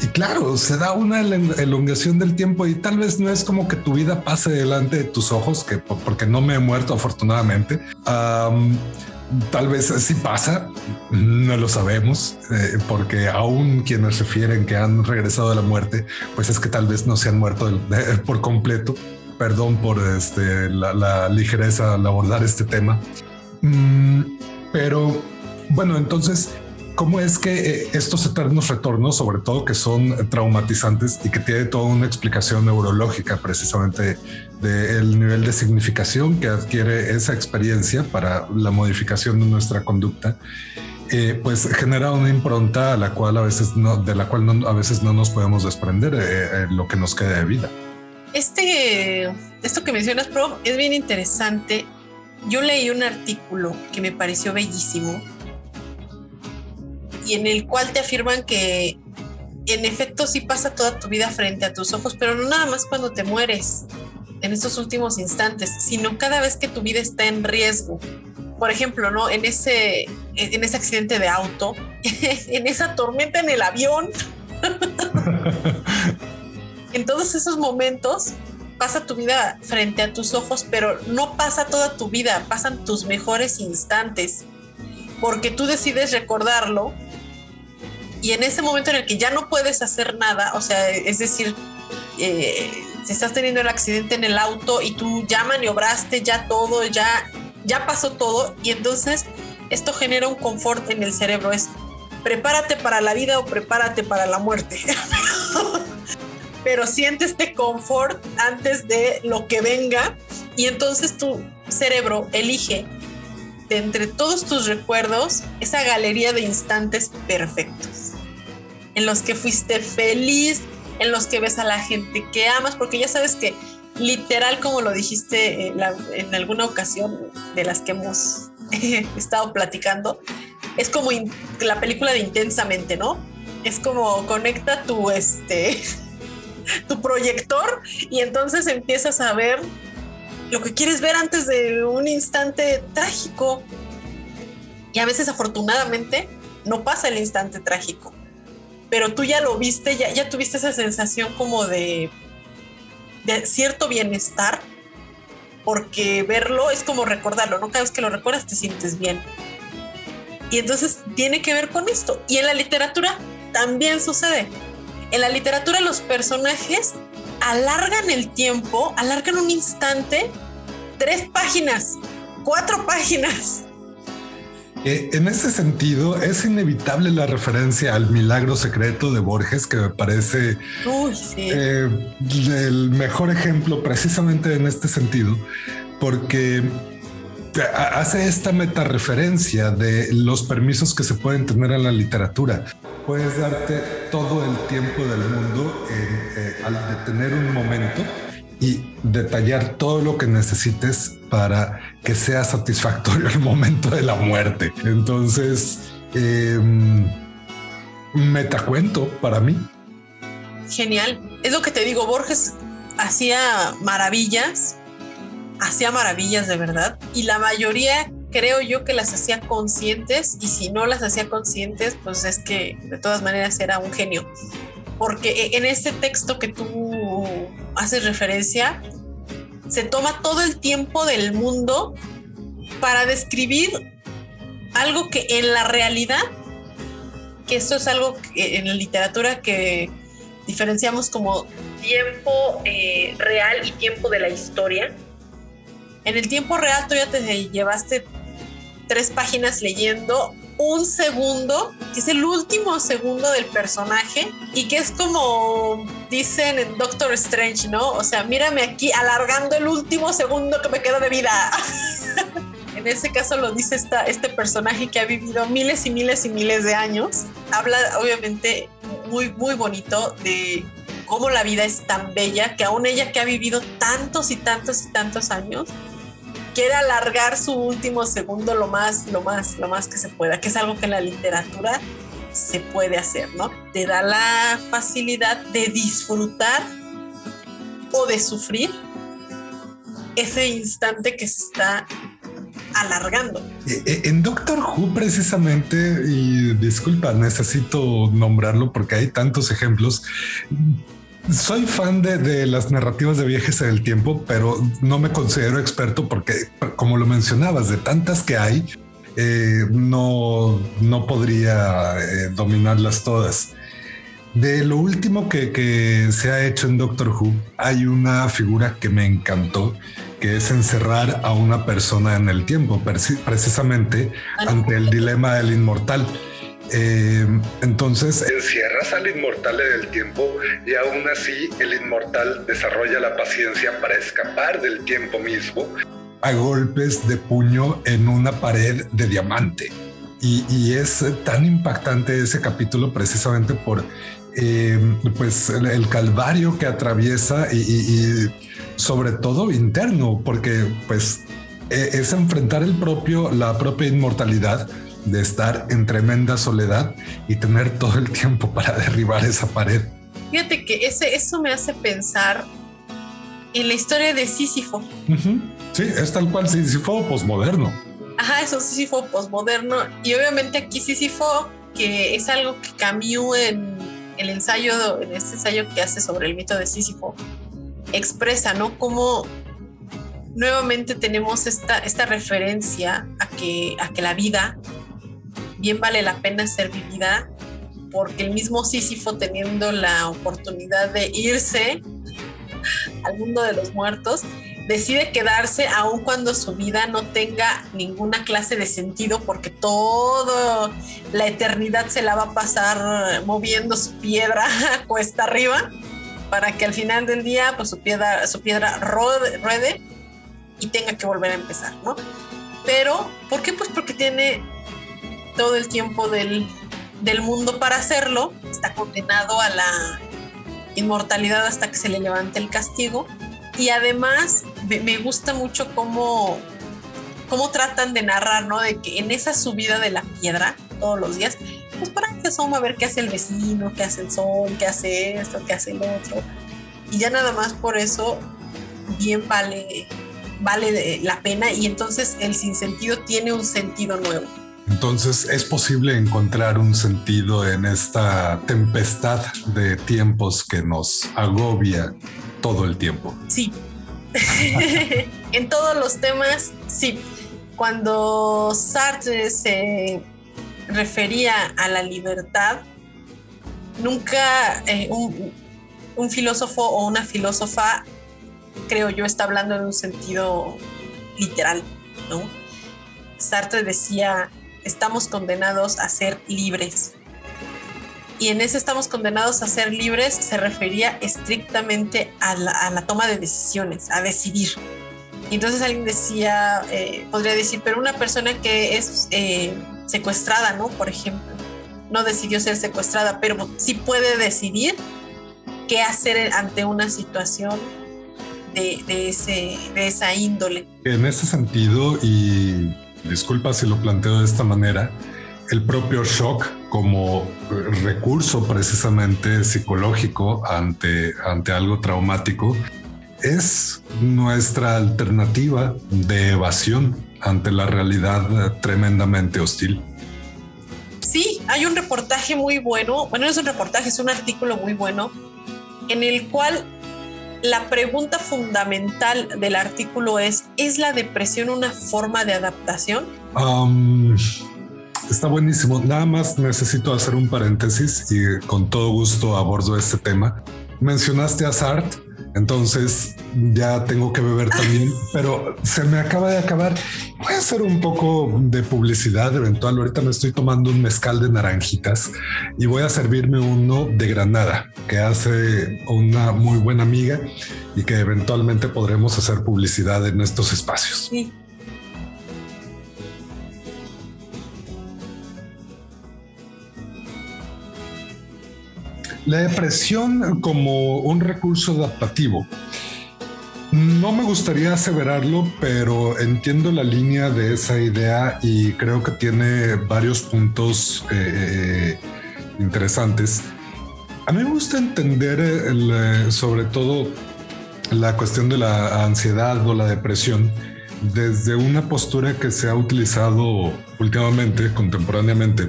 B: y claro, se da una elongación del tiempo y tal vez no es como que tu vida pase delante de tus ojos, que porque no me he muerto afortunadamente. tal vez sí pasa, no lo sabemos, eh, porque aún quienes refieren que han regresado de la muerte, pues es que tal vez no se han muerto por completo. Perdón por este, la, ligereza al abordar este tema. Mm, pero bueno, entonces cómo es que eh, estos eternos retornos, sobre todo que son traumatizantes y que tiene toda una explicación neurológica precisamente del nivel de significación que adquiere esa experiencia para la modificación de nuestra conducta, eh, pues genera una impronta a la cual a veces no, de la cual a veces no nos podemos desprender eh, lo que nos queda de vida.
A: Este, esto que mencionas, Pro, es bien interesante. Yo leí un artículo que me pareció bellísimo y en el cual te afirman que en efecto sí pasa toda tu vida frente a tus ojos, pero no nada más cuando te mueres en estos últimos instantes, sino cada vez que tu vida está en riesgo. Por ejemplo, ¿no? En ese, en ese accidente de auto, en esa tormenta en el avión. en todos esos momentos pasa tu vida frente a tus ojos, pero no pasa toda tu vida, pasan tus mejores instantes, porque tú decides recordarlo y en ese momento en el que ya no puedes hacer nada, o sea, es decir, eh, si estás teniendo el accidente en el auto y tú ya maniobraste, ya todo, ya, ya pasó todo, y entonces esto genera un confort en el cerebro, es prepárate para la vida o prepárate para la muerte. Pero siente este confort antes de lo que venga y entonces tu cerebro elige de entre todos tus recuerdos esa galería de instantes perfectos, en los que fuiste feliz, en los que ves a la gente que amas, porque ya sabes que literal, como lo dijiste eh, en alguna ocasión de las que hemos estado platicando, es como la película de Intensamente, ¿no? Es como conecta tu, este, tu proyector y entonces empiezas a ver lo que quieres ver antes de un instante trágico. Y a veces afortunadamente no pasa el instante trágico, pero tú ya lo viste, ya, ya tuviste esa sensación como de, de cierto bienestar, porque verlo es como recordarlo, ¿no? Cada vez que lo recuerdas te sientes bien. Y entonces tiene que ver con esto. Y en la literatura también sucede. En la literatura los personajes alargan el tiempo, alargan un instante, tres páginas, cuatro páginas.
B: Eh, en ese sentido, es inevitable la referencia al milagro secreto de Borges, que me parece eh, el mejor ejemplo precisamente en este sentido, porque hace esta meta-referencia de los permisos que se pueden tener en la literatura. Puedes darte todo el tiempo del mundo eh, al detener un momento y detallar todo lo que necesites para que sea satisfactorio el momento de la muerte. Entonces, eh, metacuento para mí.
A: Genial. Es lo que te digo, Borges hacía maravillas, hacía maravillas de verdad, y la mayoría creo yo que las hacía conscientes, y si no las hacía conscientes, pues es que de todas maneras era un genio porque en este texto que tú haces referencia, se toma todo el tiempo del mundo para describir algo que en la realidad, que esto es algo en la literatura que diferenciamos como tiempo eh, real y tiempo de la historia. En el tiempo real tú ya te llevaste tres páginas leyendo un segundo, que es el último segundo del personaje y que es como dicen en Doctor Strange, ¿no? O sea, mírame aquí alargando el último segundo que me queda de vida. en ese caso lo dice esta, este personaje que ha vivido miles y miles y miles de años. Habla obviamente muy, muy bonito de cómo la vida es tan bella que aún ella que ha vivido tantos y tantos y tantos años, quiere alargar su último segundo lo más, lo más, lo más que se pueda, que es algo que en la literatura se puede hacer, ¿no? Te da la facilidad de disfrutar o de sufrir ese instante que se está alargando.
B: E, e, en Doctor Who precisamente, y disculpa, necesito nombrarlo porque hay tantos ejemplos, soy fan de, las narrativas de viajes en el tiempo, pero no me considero experto porque, como lo mencionabas, de tantas que hay, eh, no, no podría eh, dominarlas todas. De lo último que, se ha hecho en Doctor Who, hay una figura que me encantó, que es encerrar a una persona en el tiempo, precisamente ante el dilema del inmortal. Eh, entonces encierras al inmortal en el tiempo y aún así el inmortal desarrolla la paciencia para escapar del tiempo mismo a golpes de puño en una pared de diamante. Y, es tan impactante ese capítulo precisamente por eh, pues el, calvario que atraviesa y, sobre todo interno, porque pues e, es enfrentar el propio, la propia inmortalidad de estar en tremenda soledad y tener todo el tiempo para derribar esa pared.
A: Fíjate que ese, eso me hace pensar en la historia de Sísifo.
B: Sí, es tal cual Sísifo posmoderno.
A: Ajá, eso Sísifo posmoderno. Y obviamente aquí Sísifo, que es algo que cambió en el ensayo, en este ensayo que hace sobre el mito de Sísifo, expresa, ¿no? Cómo nuevamente tenemos esta, esta referencia a que, a que la vida bien vale la pena ser vivida, porque el mismo Sísifo teniendo la oportunidad de irse al mundo de los muertos, decide quedarse aun cuando su vida no tenga ninguna clase de sentido, porque toda la eternidad se la va a pasar moviendo su piedra cuesta arriba, para que al final del día pues su piedra, su piedra ruede, ruede y tenga que volver a empezar, ¿no? Pero, ¿por qué? Pues porque tiene todo el tiempo del, del mundo para hacerlo, está condenado a la inmortalidad hasta que se le levante el castigo. Y además me gusta mucho cómo, cómo tratan de narrar, ¿no? De que en esa subida de la piedra todos los días, pues para que asoma a ver qué hace el vecino, qué hace el sol, qué hace esto, qué hace el otro. Y ya nada más por eso bien vale, vale la pena y entonces el sinsentido tiene un sentido nuevo.
B: Entonces es posible encontrar un sentido en esta tempestad de tiempos que nos agobia todo el tiempo.
A: Sí, en todos los temas, sí. Cuando Sartre se refería a la libertad, nunca eh, un, un filósofo o una filósofa, creo yo, está hablando en un sentido literal, ¿no? Sartre decía, estamos condenados a ser libres. Y en ese estamos condenados a ser libres se refería estrictamente a la, toma de decisiones, a decidir. Y entonces alguien decía, eh, podría decir, pero una persona que es eh, secuestrada, ¿no? Por ejemplo, no decidió ser secuestrada, pero sí puede decidir qué hacer ante una situación de, de, ese, de esa índole.
B: En ese sentido, y disculpa si lo planteo de esta manera, el propio shock como recurso precisamente psicológico ante, ante algo traumático es nuestra alternativa de evasión ante la realidad tremendamente hostil.
A: Sí, hay un reportaje muy bueno, bueno, no es un reportaje, es un artículo muy bueno, en el cual la pregunta fundamental del artículo es, ¿es la depresión una forma de adaptación?
B: está buenísimo. Nada más necesito hacer un paréntesis y con todo gusto abordo este tema. Mencionaste a Sartre, entonces ya tengo que beber también, pero se me acaba de acabar. Voy a hacer un poco de publicidad eventual. Ahorita me estoy tomando un mezcal de naranjitas y voy a servirme uno de granada que hace una muy buena amiga y que eventualmente podremos hacer publicidad en estos espacios. Sí. La depresión como un recurso adaptativo. No me gustaría aseverarlo, pero entiendo la línea de esa idea y creo que tiene varios puntos eh, interesantes. A mí me gusta entender eh, sobre todo la cuestión de la ansiedad o la depresión desde una postura que se ha utilizado últimamente, contemporáneamente,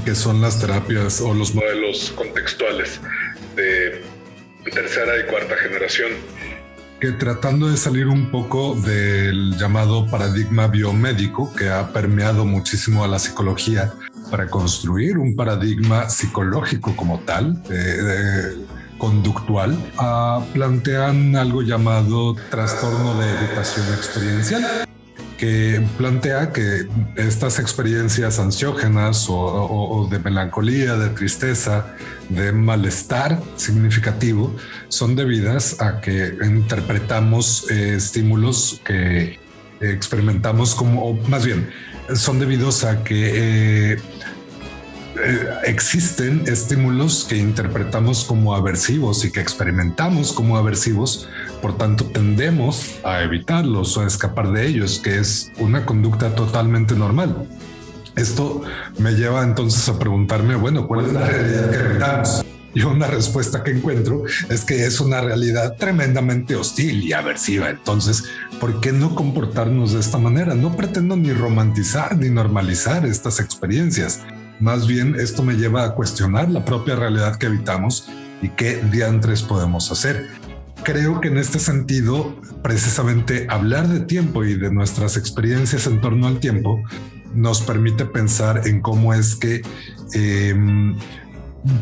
B: que son las terapias o los modelos contextuales de tercera y cuarta generación, que tratando de salir un poco del llamado paradigma biomédico que ha permeado muchísimo a la psicología para construir un paradigma psicológico como tal, eh, conductual, ah, plantean algo llamado trastorno de evitación experiencial que plantea que estas experiencias ansiógenas o, de melancolía, de tristeza, de malestar significativo son debidas a que interpretamos eh, estímulos que experimentamos como, o más bien, son debidos a que eh, eh, existen estímulos que interpretamos como aversivos y que experimentamos como aversivos, por tanto tendemos a evitarlos o a escapar de ellos, que es una conducta totalmente normal. Esto me lleva entonces a preguntarme, bueno, ¿cuál es la realidad que evitamos? Y una respuesta que encuentro es que es una realidad tremendamente hostil y aversiva. Entonces, ¿por qué no comportarnos de esta manera? No pretendo ni romantizar ni normalizar estas experiencias. Más bien esto me lleva a cuestionar la propia realidad que habitamos y qué diantres podemos hacer. Creo que en este sentido, precisamente hablar de tiempo y de nuestras experiencias en torno al tiempo nos permite pensar en cómo es que em,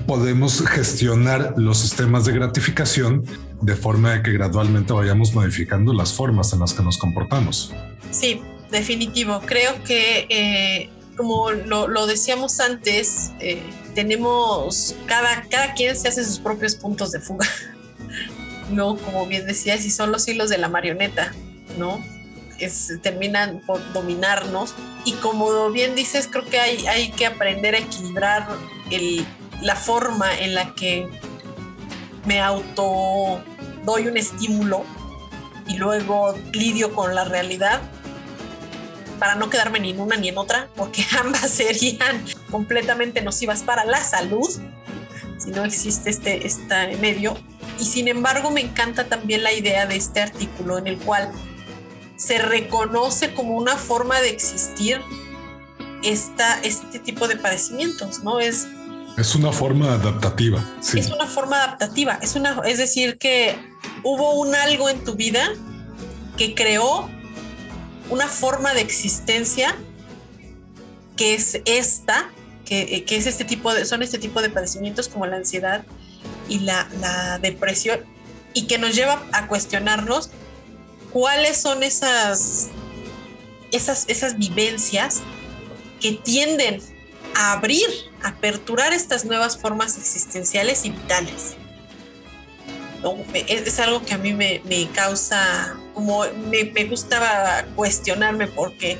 B: podemos gestionar los sistemas de gratificación de forma de que gradualmente vayamos modificando las formas en las que nos comportamos.
A: Sí, definitivo. Creo que eh, como lo, decíamos antes, eh, tenemos, cada, cada quien se hace sus propios puntos de fuga, ¿no? Como bien decías, y son los hilos de la marioneta, ¿no? terminan por dominarnos. Y como bien dices, creo que hay, hay que aprender a equilibrar la forma en la que me auto doy un estímulo y luego lidio con la realidad para no quedarme ni en una ni en otra, porque ambas serían completamente nocivas para la salud si no existe este, este medio. Y sin embargo me encanta también la idea de este artículo en el cual se reconoce como una forma de existir esta, este tipo de padecimientos, ¿no? Es,
B: es una forma adaptativa.
A: Sí. Es una forma adaptativa. Es, una, es decir, que hubo un algo en tu vida que creó una forma de existencia que es esta, que, que, es este tipo de, son este tipo de padecimientos como la ansiedad y la, depresión, y que nos lleva a cuestionarnos cuáles son esas, esas, esas vivencias que tienden a abrir, a aperturar estas nuevas formas existenciales y vitales. Es, algo que a mí me, causa, como me, me gustaba cuestionarme porque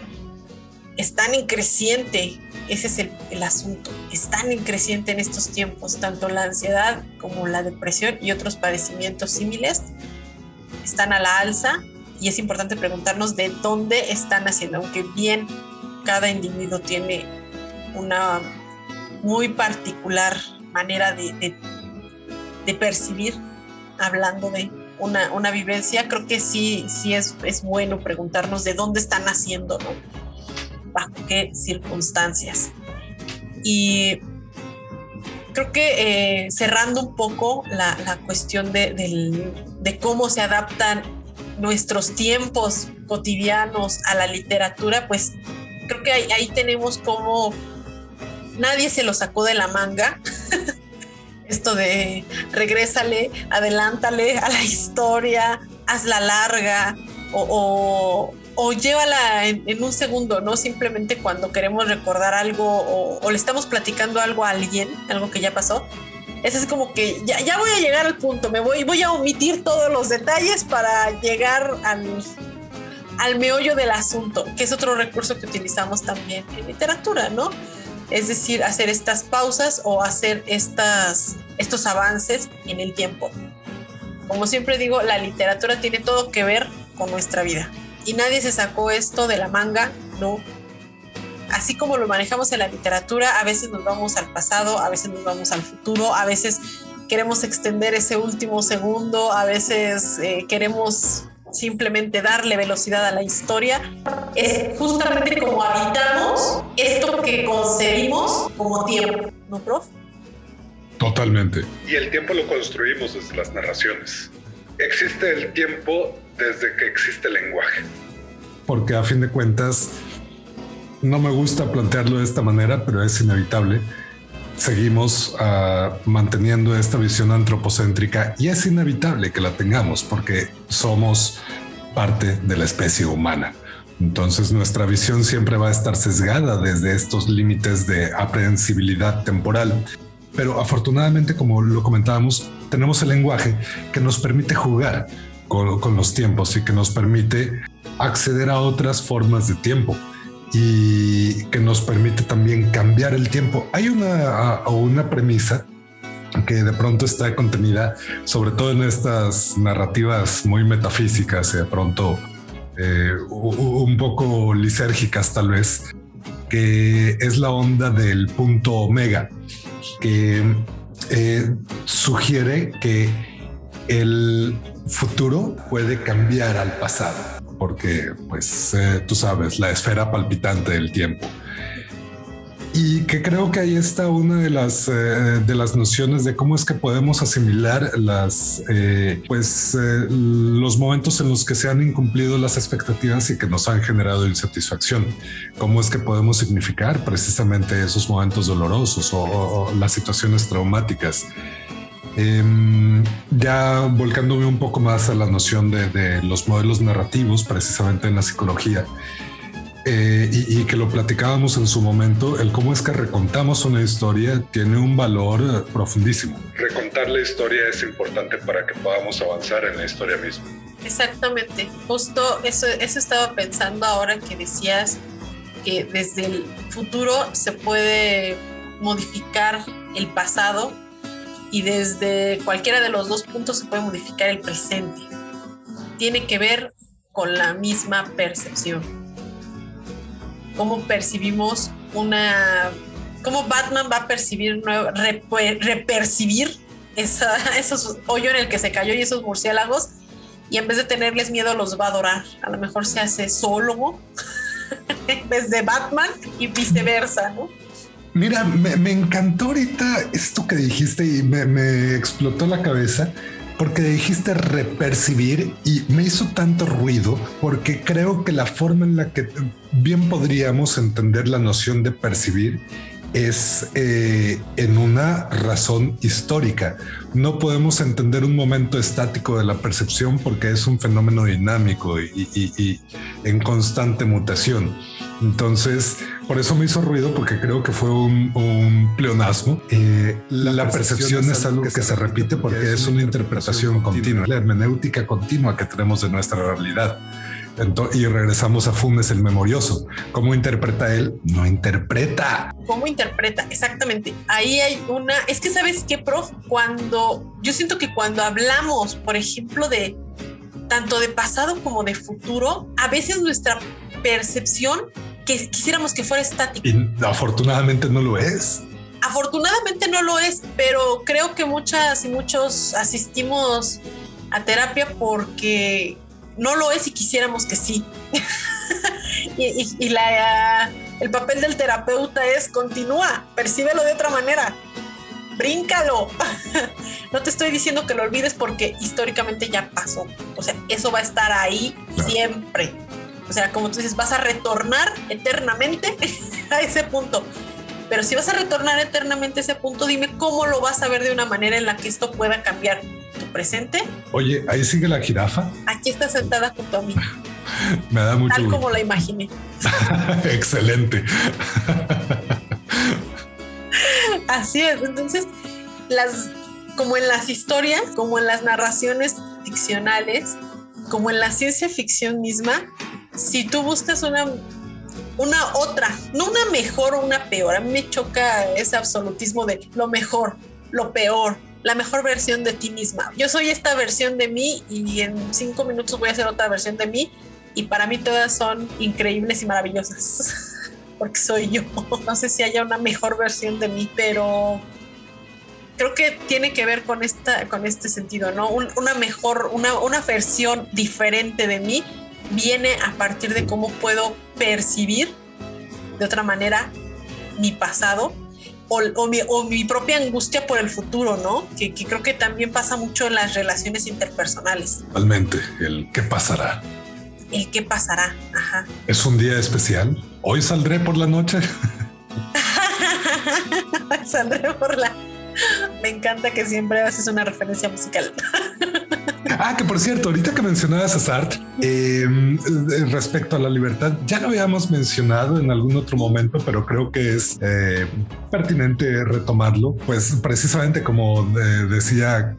A: están en creciente, ese es el, el, asunto, están en creciente en estos tiempos, tanto la ansiedad como la depresión y otros padecimientos similares están a la alza y es importante preguntarnos de dónde están haciendo, aunque bien cada individuo tiene una muy particular manera de, de, percibir, hablando de una, una, vivencia, creo que sí, sí es, es bueno preguntarnos de dónde están haciendo, ¿no? Bajo qué circunstancias. Y creo que eh, cerrando un poco la, la cuestión de, de, cómo se adaptan nuestros tiempos cotidianos a la literatura, pues creo que ahí, tenemos como nadie se lo sacó de la manga. Esto de regrésale, adelántale a la historia, hazla larga o, llévala en, un segundo, no simplemente cuando queremos recordar algo o, o, le estamos platicando algo a alguien, algo que ya pasó, es así como que ya, ya voy a llegar al punto, me voy, voy a omitir todos los detalles para llegar al, al meollo del asunto, que es otro recurso que utilizamos también en literatura, ¿no? Es decir, hacer estas pausas o hacer estas, estos avances en el tiempo. Como siempre digo, la literatura tiene todo que ver con nuestra vida. Y nadie se sacó esto de la manga, no, así como lo manejamos en la literatura, a veces nos vamos al pasado, a veces nos vamos al futuro, a veces queremos extender ese último segundo, a veces eh, queremos simplemente darle velocidad a la historia. Es justamente como habitamos esto que concebimos como tiempo, ¿no, prof?
B: Totalmente.
D: Y el tiempo lo construimos desde las narraciones. Existe el tiempo desde que existe el lenguaje.
B: Porque a fin de cuentas, no me gusta plantearlo de esta manera, pero es inevitable. Seguimos uh, manteniendo esta visión antropocéntrica y es inevitable que la tengamos porque somos parte de la especie humana. Entonces nuestra visión siempre va a estar sesgada desde estos límites de aprehensibilidad temporal. Pero afortunadamente, como lo comentábamos, tenemos el lenguaje que nos permite jugar con, con los tiempos y que nos permite acceder a otras formas de tiempo y que nos permite también cambiar el tiempo. Hay una, una premisa que de pronto está contenida, sobre todo en estas narrativas muy metafísicas y de pronto eh, un poco lisérgicas tal vez, que es la onda del punto omega, que eh, sugiere que el futuro puede cambiar al pasado porque pues eh, tú sabes, la esfera palpitante del tiempo. Y que creo que ahí está una de las, eh, de las nociones de cómo es que podemos asimilar las, eh, pues, los momentos en los que se han incumplido las expectativas y que nos han generado insatisfacción. Cómo es que podemos significar precisamente esos momentos dolorosos o las situaciones traumáticas. Em, ya volcándome un poco más a la noción de, los modelos narrativos, precisamente en la psicología, eh, y, que lo platicábamos en su momento, el cómo es que recontamos una historia tiene un valor profundísimo.
D: Recontar la historia es importante para que podamos avanzar en la historia misma.
A: Exactamente, justo eso, eso estaba pensando ahora que decías que desde el futuro se puede modificar el pasado y desde cualquiera de los dos puntos se puede modificar el presente. Tiene que ver con la misma percepción. Cómo percibimos una... Cómo Batman va a percibir, repercibir esa, esos hoyo en el que se cayó y esos murciélagos y en vez de tenerles miedo los va a adorar. A lo mejor se hace solo en vez de Batman y viceversa, ¿no?
B: Mira, me, encantó ahorita esto que dijiste y me, explotó la cabeza porque dijiste repercibir y me hizo tanto ruido porque creo que la forma en la que bien podríamos entender la noción de percibir es eh, en una razón histórica. No podemos entender un momento estático de la percepción porque es un fenómeno dinámico y, en constante mutación. Entonces, por eso me hizo ruido porque creo que fue un, pleonasmo. Eh, la, percepción, es algo que, se repite porque es una interpretación continua, la hermenéutica continua que tenemos de nuestra realidad y regresamos a Funes el memorioso. ¿Cómo interpreta él? No interpreta.
A: ¿Cómo interpreta? Exactamente. Ahí hay una... Es que sabes qué, prof, cuando... Yo siento que cuando hablamos, por ejemplo, de tanto de pasado como de futuro, a veces nuestra percepción que quisiéramos que fuera estática.
B: Y afortunadamente no lo es.
A: Afortunadamente no lo es, pero creo que muchas y muchos asistimos a terapia porque no lo es y quisiéramos que sí. y, la, el papel del terapeuta es continúa, percíbelo de otra manera, bríncalo. no te estoy diciendo que lo olvides porque históricamente ya pasó. O sea, eso va a estar ahí siempre. O sea, como tú dices, vas a retornar eternamente a ese punto. Pero si vas a retornar eternamente a ese punto, dime cómo lo vas a ver de una manera en la que esto pueda cambiar tu presente.
B: Oye, ahí sigue la jirafa.
A: Aquí está sentada junto a mí.
B: Me da mucho.
A: Tal como la imaginé.
B: Excelente.
A: Así es. Entonces, las, como en las historias, como en las narraciones ficcionales, como en la ciencia ficción misma, si tú buscas una una otra, no una mejor o una peor. A mí me choca ese absolutismo de lo mejor, lo peor, la mejor versión de ti misma. Yo soy esta versión de mí y en cinco minutos voy a hacer otra versión de mí y para mí todas son increíbles y maravillosas porque soy yo. No sé si haya una mejor versión de mí, pero creo que tiene que ver con esta, con este sentido, ¿no? una mejor, una, una versión diferente de mí viene a partir de cómo puedo percibir de otra manera mi pasado o, mi, propia angustia por el futuro, ¿no? Que, creo que también pasa mucho en las relaciones interpersonales.
B: Totalmente, el qué pasará.
A: El qué pasará, ajá.
B: ¿Es un día especial? ¿Hoy saldré por la noche?
A: saldré por la... Me encanta que siempre haces una referencia musical.
B: Ah, que por cierto, ahorita que mencionabas a Sartre, em, eh, respecto a la libertad, ya lo habíamos mencionado en algún otro momento, pero creo que es eh, pertinente retomarlo, pues precisamente como eh, decía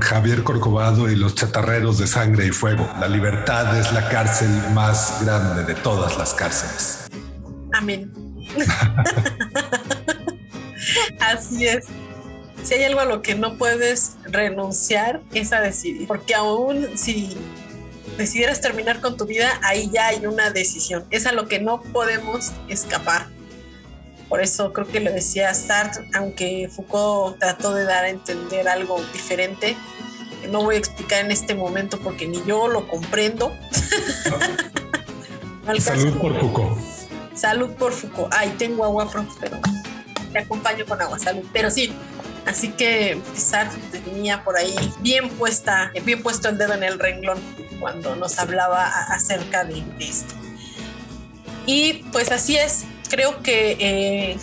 B: Javier Corcovado y los chatarreros de sangre y fuego, la libertad es la cárcel más grande de todas las cárceles.
A: Amén. Así es si hay algo a lo que no puedes renunciar es a decidir, porque aún si decidieras terminar con tu vida, ahí ya hay una decisión, es a lo que no podemos escapar. Por eso creo que lo decía Sartre, aunque Foucault trató de dar a entender algo diferente, no voy a explicar en este momento porque ni yo lo comprendo.
B: Salud por Foucault.
A: Salud por Foucault. Ay, tengo agua, pero te acompaño con agua, salud. Pero sí, Así que Sartre tenía por ahí bien puesta, bien puesto el dedo en el renglón cuando nos hablaba acerca de esto. Y pues así es, creo que eh,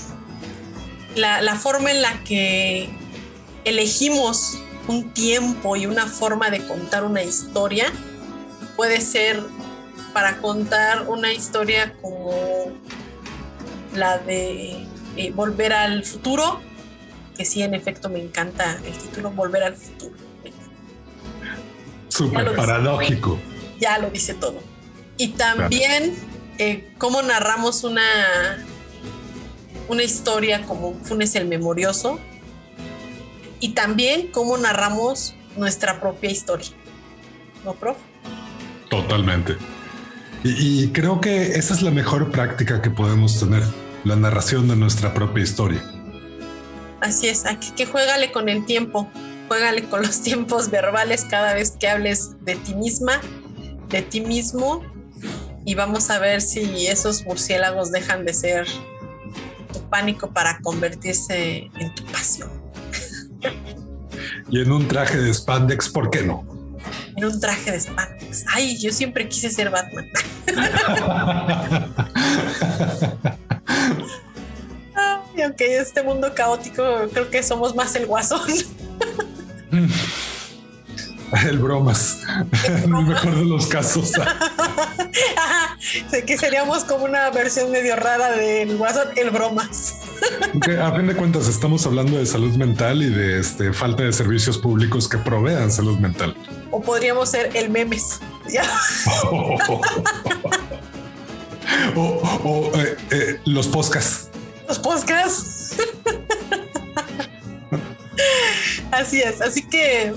A: la, forma en la que elegimos un tiempo y una forma de contar una historia puede ser para contar una historia como la de eh, volver al futuro que sí, en efecto, me encanta el título Volver al futuro.
B: Súper paradójico.
A: Ya lo dice todo. Y también eh, cómo narramos una, una historia como Funes el Memorioso. Y también cómo narramos nuestra propia historia. ¿No, prof?
B: Totalmente. Y, creo que esa es la mejor práctica que podemos tener, la narración de nuestra propia historia.
A: Así es, aquí que juégale con el tiempo, juégale con los tiempos verbales cada vez que hables de ti misma, de ti mismo, y vamos a ver si esos murciélagos dejan de ser tu pánico para convertirse en tu pasión.
B: Y en un traje de spandex, ¿por qué no?
A: En un traje de spandex. Ay, yo siempre quise ser Batman. Aunque este mundo caótico, creo que somos más el guasón.
B: El bromas, en el mejor de los casos.
A: sé que seríamos como una versión medio rara del guasón, el bromas.
B: a fin de cuentas, estamos hablando de salud mental y de este, falta de servicios públicos que provean salud mental.
A: O podríamos ser el memes.
B: o, eh, eh, los podcasts.
A: Los podcasts. así es. Así que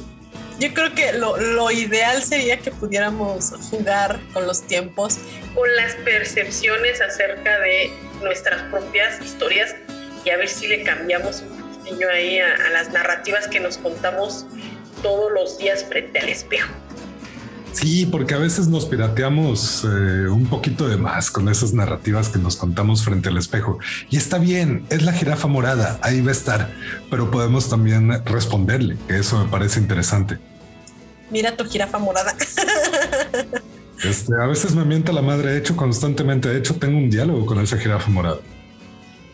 A: yo creo que lo, lo, ideal sería que pudiéramos jugar con los tiempos, con las percepciones acerca de nuestras propias historias y a ver si le cambiamos un poquito ahí a, las narrativas que nos contamos todos los días frente al espejo.
B: Sí, porque a veces nos pirateamos eh, un poquito de más con esas narrativas que nos contamos frente al espejo. Y está bien, es la jirafa morada, ahí va a estar, pero podemos también responderle, que eso me parece interesante.
A: Mira tu jirafa morada.
B: Este, a veces me mienta la madre, de hecho constantemente, de hecho tengo un diálogo con esa jirafa morada.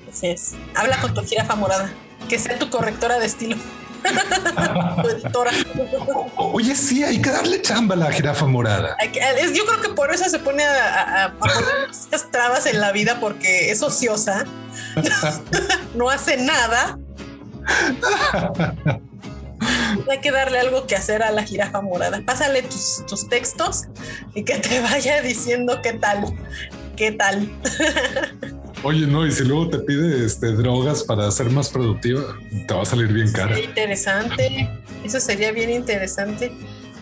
A: Así es. Habla con tu jirafa morada. Que sea tu correctora de estilo.
B: Oye, sí, hay que darle chamba a la jirafa morada.
A: yo creo que por eso se pone a, poner estas trabas en la vida porque es ociosa, no hace nada. Hay que darle algo que hacer a la jirafa morada. Pásale tus, tus textos y que te vaya diciendo qué tal, qué tal.
B: Oye, no, y si luego te pide este, drogas para ser más productiva, te va a salir bien cara.
A: interesante. Eso sería bien interesante.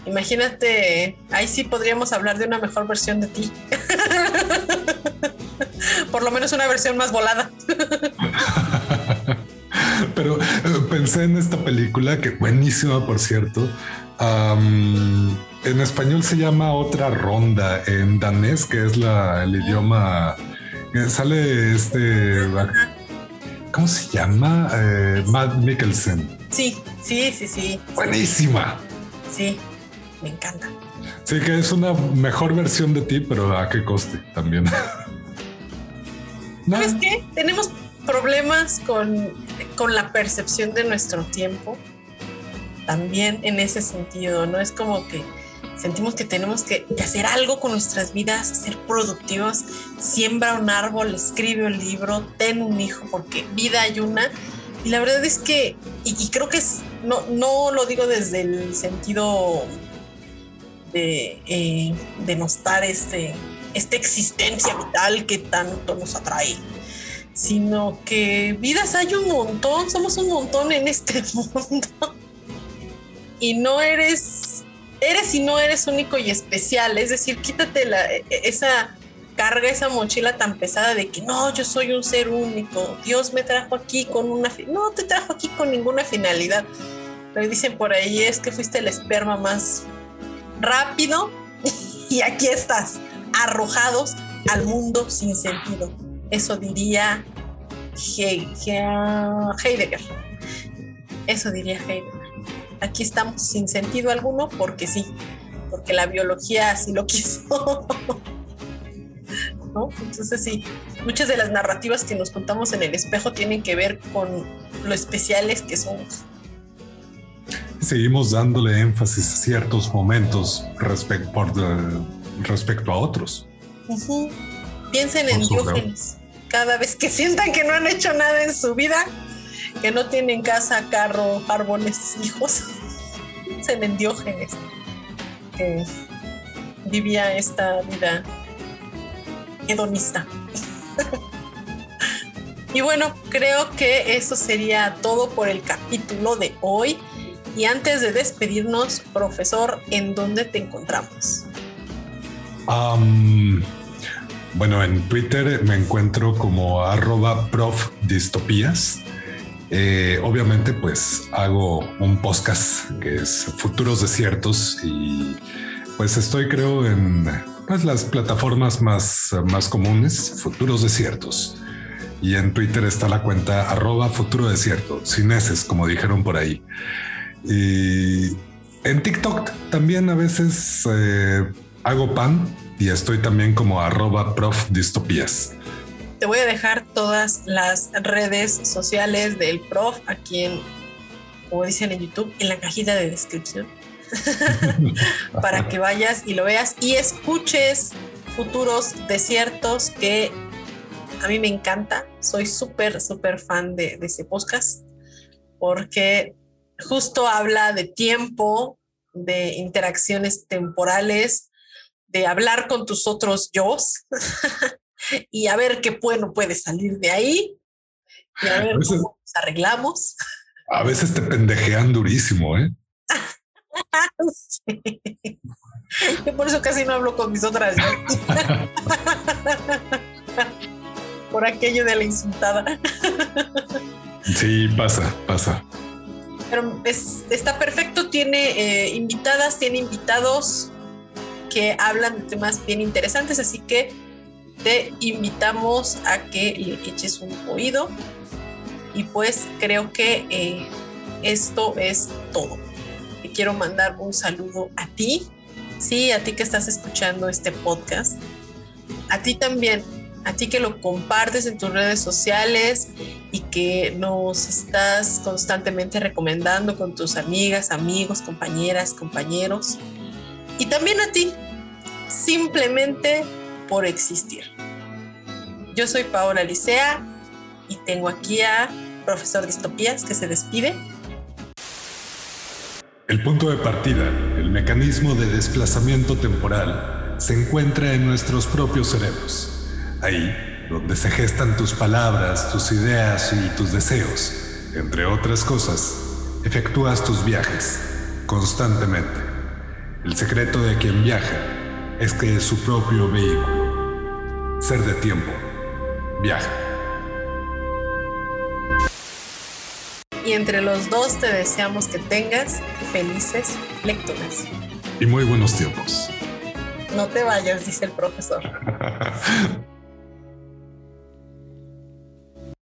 A: Imagínate, ahí sí podríamos hablar de una mejor versión de ti. Por lo menos una versión más volada.
B: Pero eh, pensé en esta película, que buenísima, por cierto. en español se llama Otra Ronda, en danés, que es la, el idioma sale este. ¿Cómo se llama? Eh, Matt Mikkelsen.
A: Sí, sí, sí, sí.
B: Buenísima.
A: Sí, me encanta.
B: Sí, que es una mejor versión de ti, pero a qué coste también.
A: ¿Sabes qué? Tenemos problemas con, con la percepción de nuestro tiempo. También en ese sentido, ¿no? Es como que sentimos que tenemos que, hacer algo con nuestras vidas, ser productivos, siembra un árbol, escribe un libro, ten un hijo, porque vida hay una. Y la verdad es que, y, creo que es, no, no lo digo desde el sentido de eh, denostar este, esta existencia vital que tanto nos atrae, sino que vidas hay un montón, somos un montón en este mundo. Y no eres eres y no eres único y especial. Es decir, quítate e, e, esa carga, esa mochila tan pesada de que no, yo soy un ser único. Dios me trajo aquí con una... No te trajo aquí con ninguna finalidad. Lo dicen por ahí es que fuiste el esperma más rápido y aquí estás, arrojados al mundo sin sentido. Eso diría Heidegger. Eso diría Heidegger aquí estamos sin sentido alguno porque sí, porque la biología así lo quiso. ¿No? Entonces sí, muchas de las narrativas que nos contamos en el espejo tienen que ver con lo especiales que somos.
B: Seguimos dándole énfasis a ciertos momentos respecto, por respecto a otros.
A: Piensen en Diógenes. Cada vez que sientan que no han hecho nada en su vida, que no tienen casa, carro, árboles, hijos, se en Diógenes. que vivía esta vida hedonista. y bueno, creo que eso sería todo por el capítulo de hoy. Y antes de despedirnos, profesor, ¿en dónde te encontramos?
B: bueno, en Twitter me encuentro como arroba profdistopías. Eh, obviamente, pues hago un podcast que es Futuros Desiertos y pues estoy creo en pues, las plataformas más, más comunes, Futuros Desiertos. Y en Twitter está la cuenta arroba futuro desierto, sin como dijeron por ahí. Y en TikTok también a veces eh, hago pan y estoy también como arroba prof distopías.
A: Te voy a dejar todas las redes sociales del prof aquí en, como dicen en YouTube, en la cajita de descripción. para que vayas y lo veas y escuches futuros desiertos que a mí me encanta. Soy súper, súper fan de, de ese podcast porque justo habla de tiempo, de interacciones temporales, de hablar con tus otros yo y a ver qué bueno puede salir de ahí y a ver cómo nos arreglamos.
B: A veces te pendejean durísimo, ¿eh?
A: Yo por eso casi no hablo con mis otras. por aquello de la insultada.
B: sí, pasa, pasa.
A: Pero está perfecto, tiene eh, invitadas, tiene invitados que hablan de temas bien interesantes, así que te invitamos a que le eches un oído. Y pues creo que eh, esto es todo. Te quiero mandar un saludo a ti, sí, a ti que estás escuchando este podcast, a ti también a ti que lo compartes en tus redes sociales y que nos estás constantemente recomendando con tus amigas, amigos, compañeras, compañeros. Y también a ti, simplemente por existir. Yo soy Paola Licea y tengo aquí a profesor Distopías que se despide.
B: El punto de partida, el mecanismo de desplazamiento temporal, se encuentra en nuestros propios cerebros Ahí, donde se gestan tus palabras, tus ideas y tus deseos, entre otras cosas, efectúas tus viajes constantemente. El secreto de quien viaja es que es su propio vehículo. Ser de tiempo. Viaja.
A: Y entre los dos te deseamos que tengas felices lecturas.
B: Y muy buenos tiempos.
A: No te vayas, dice el profesor.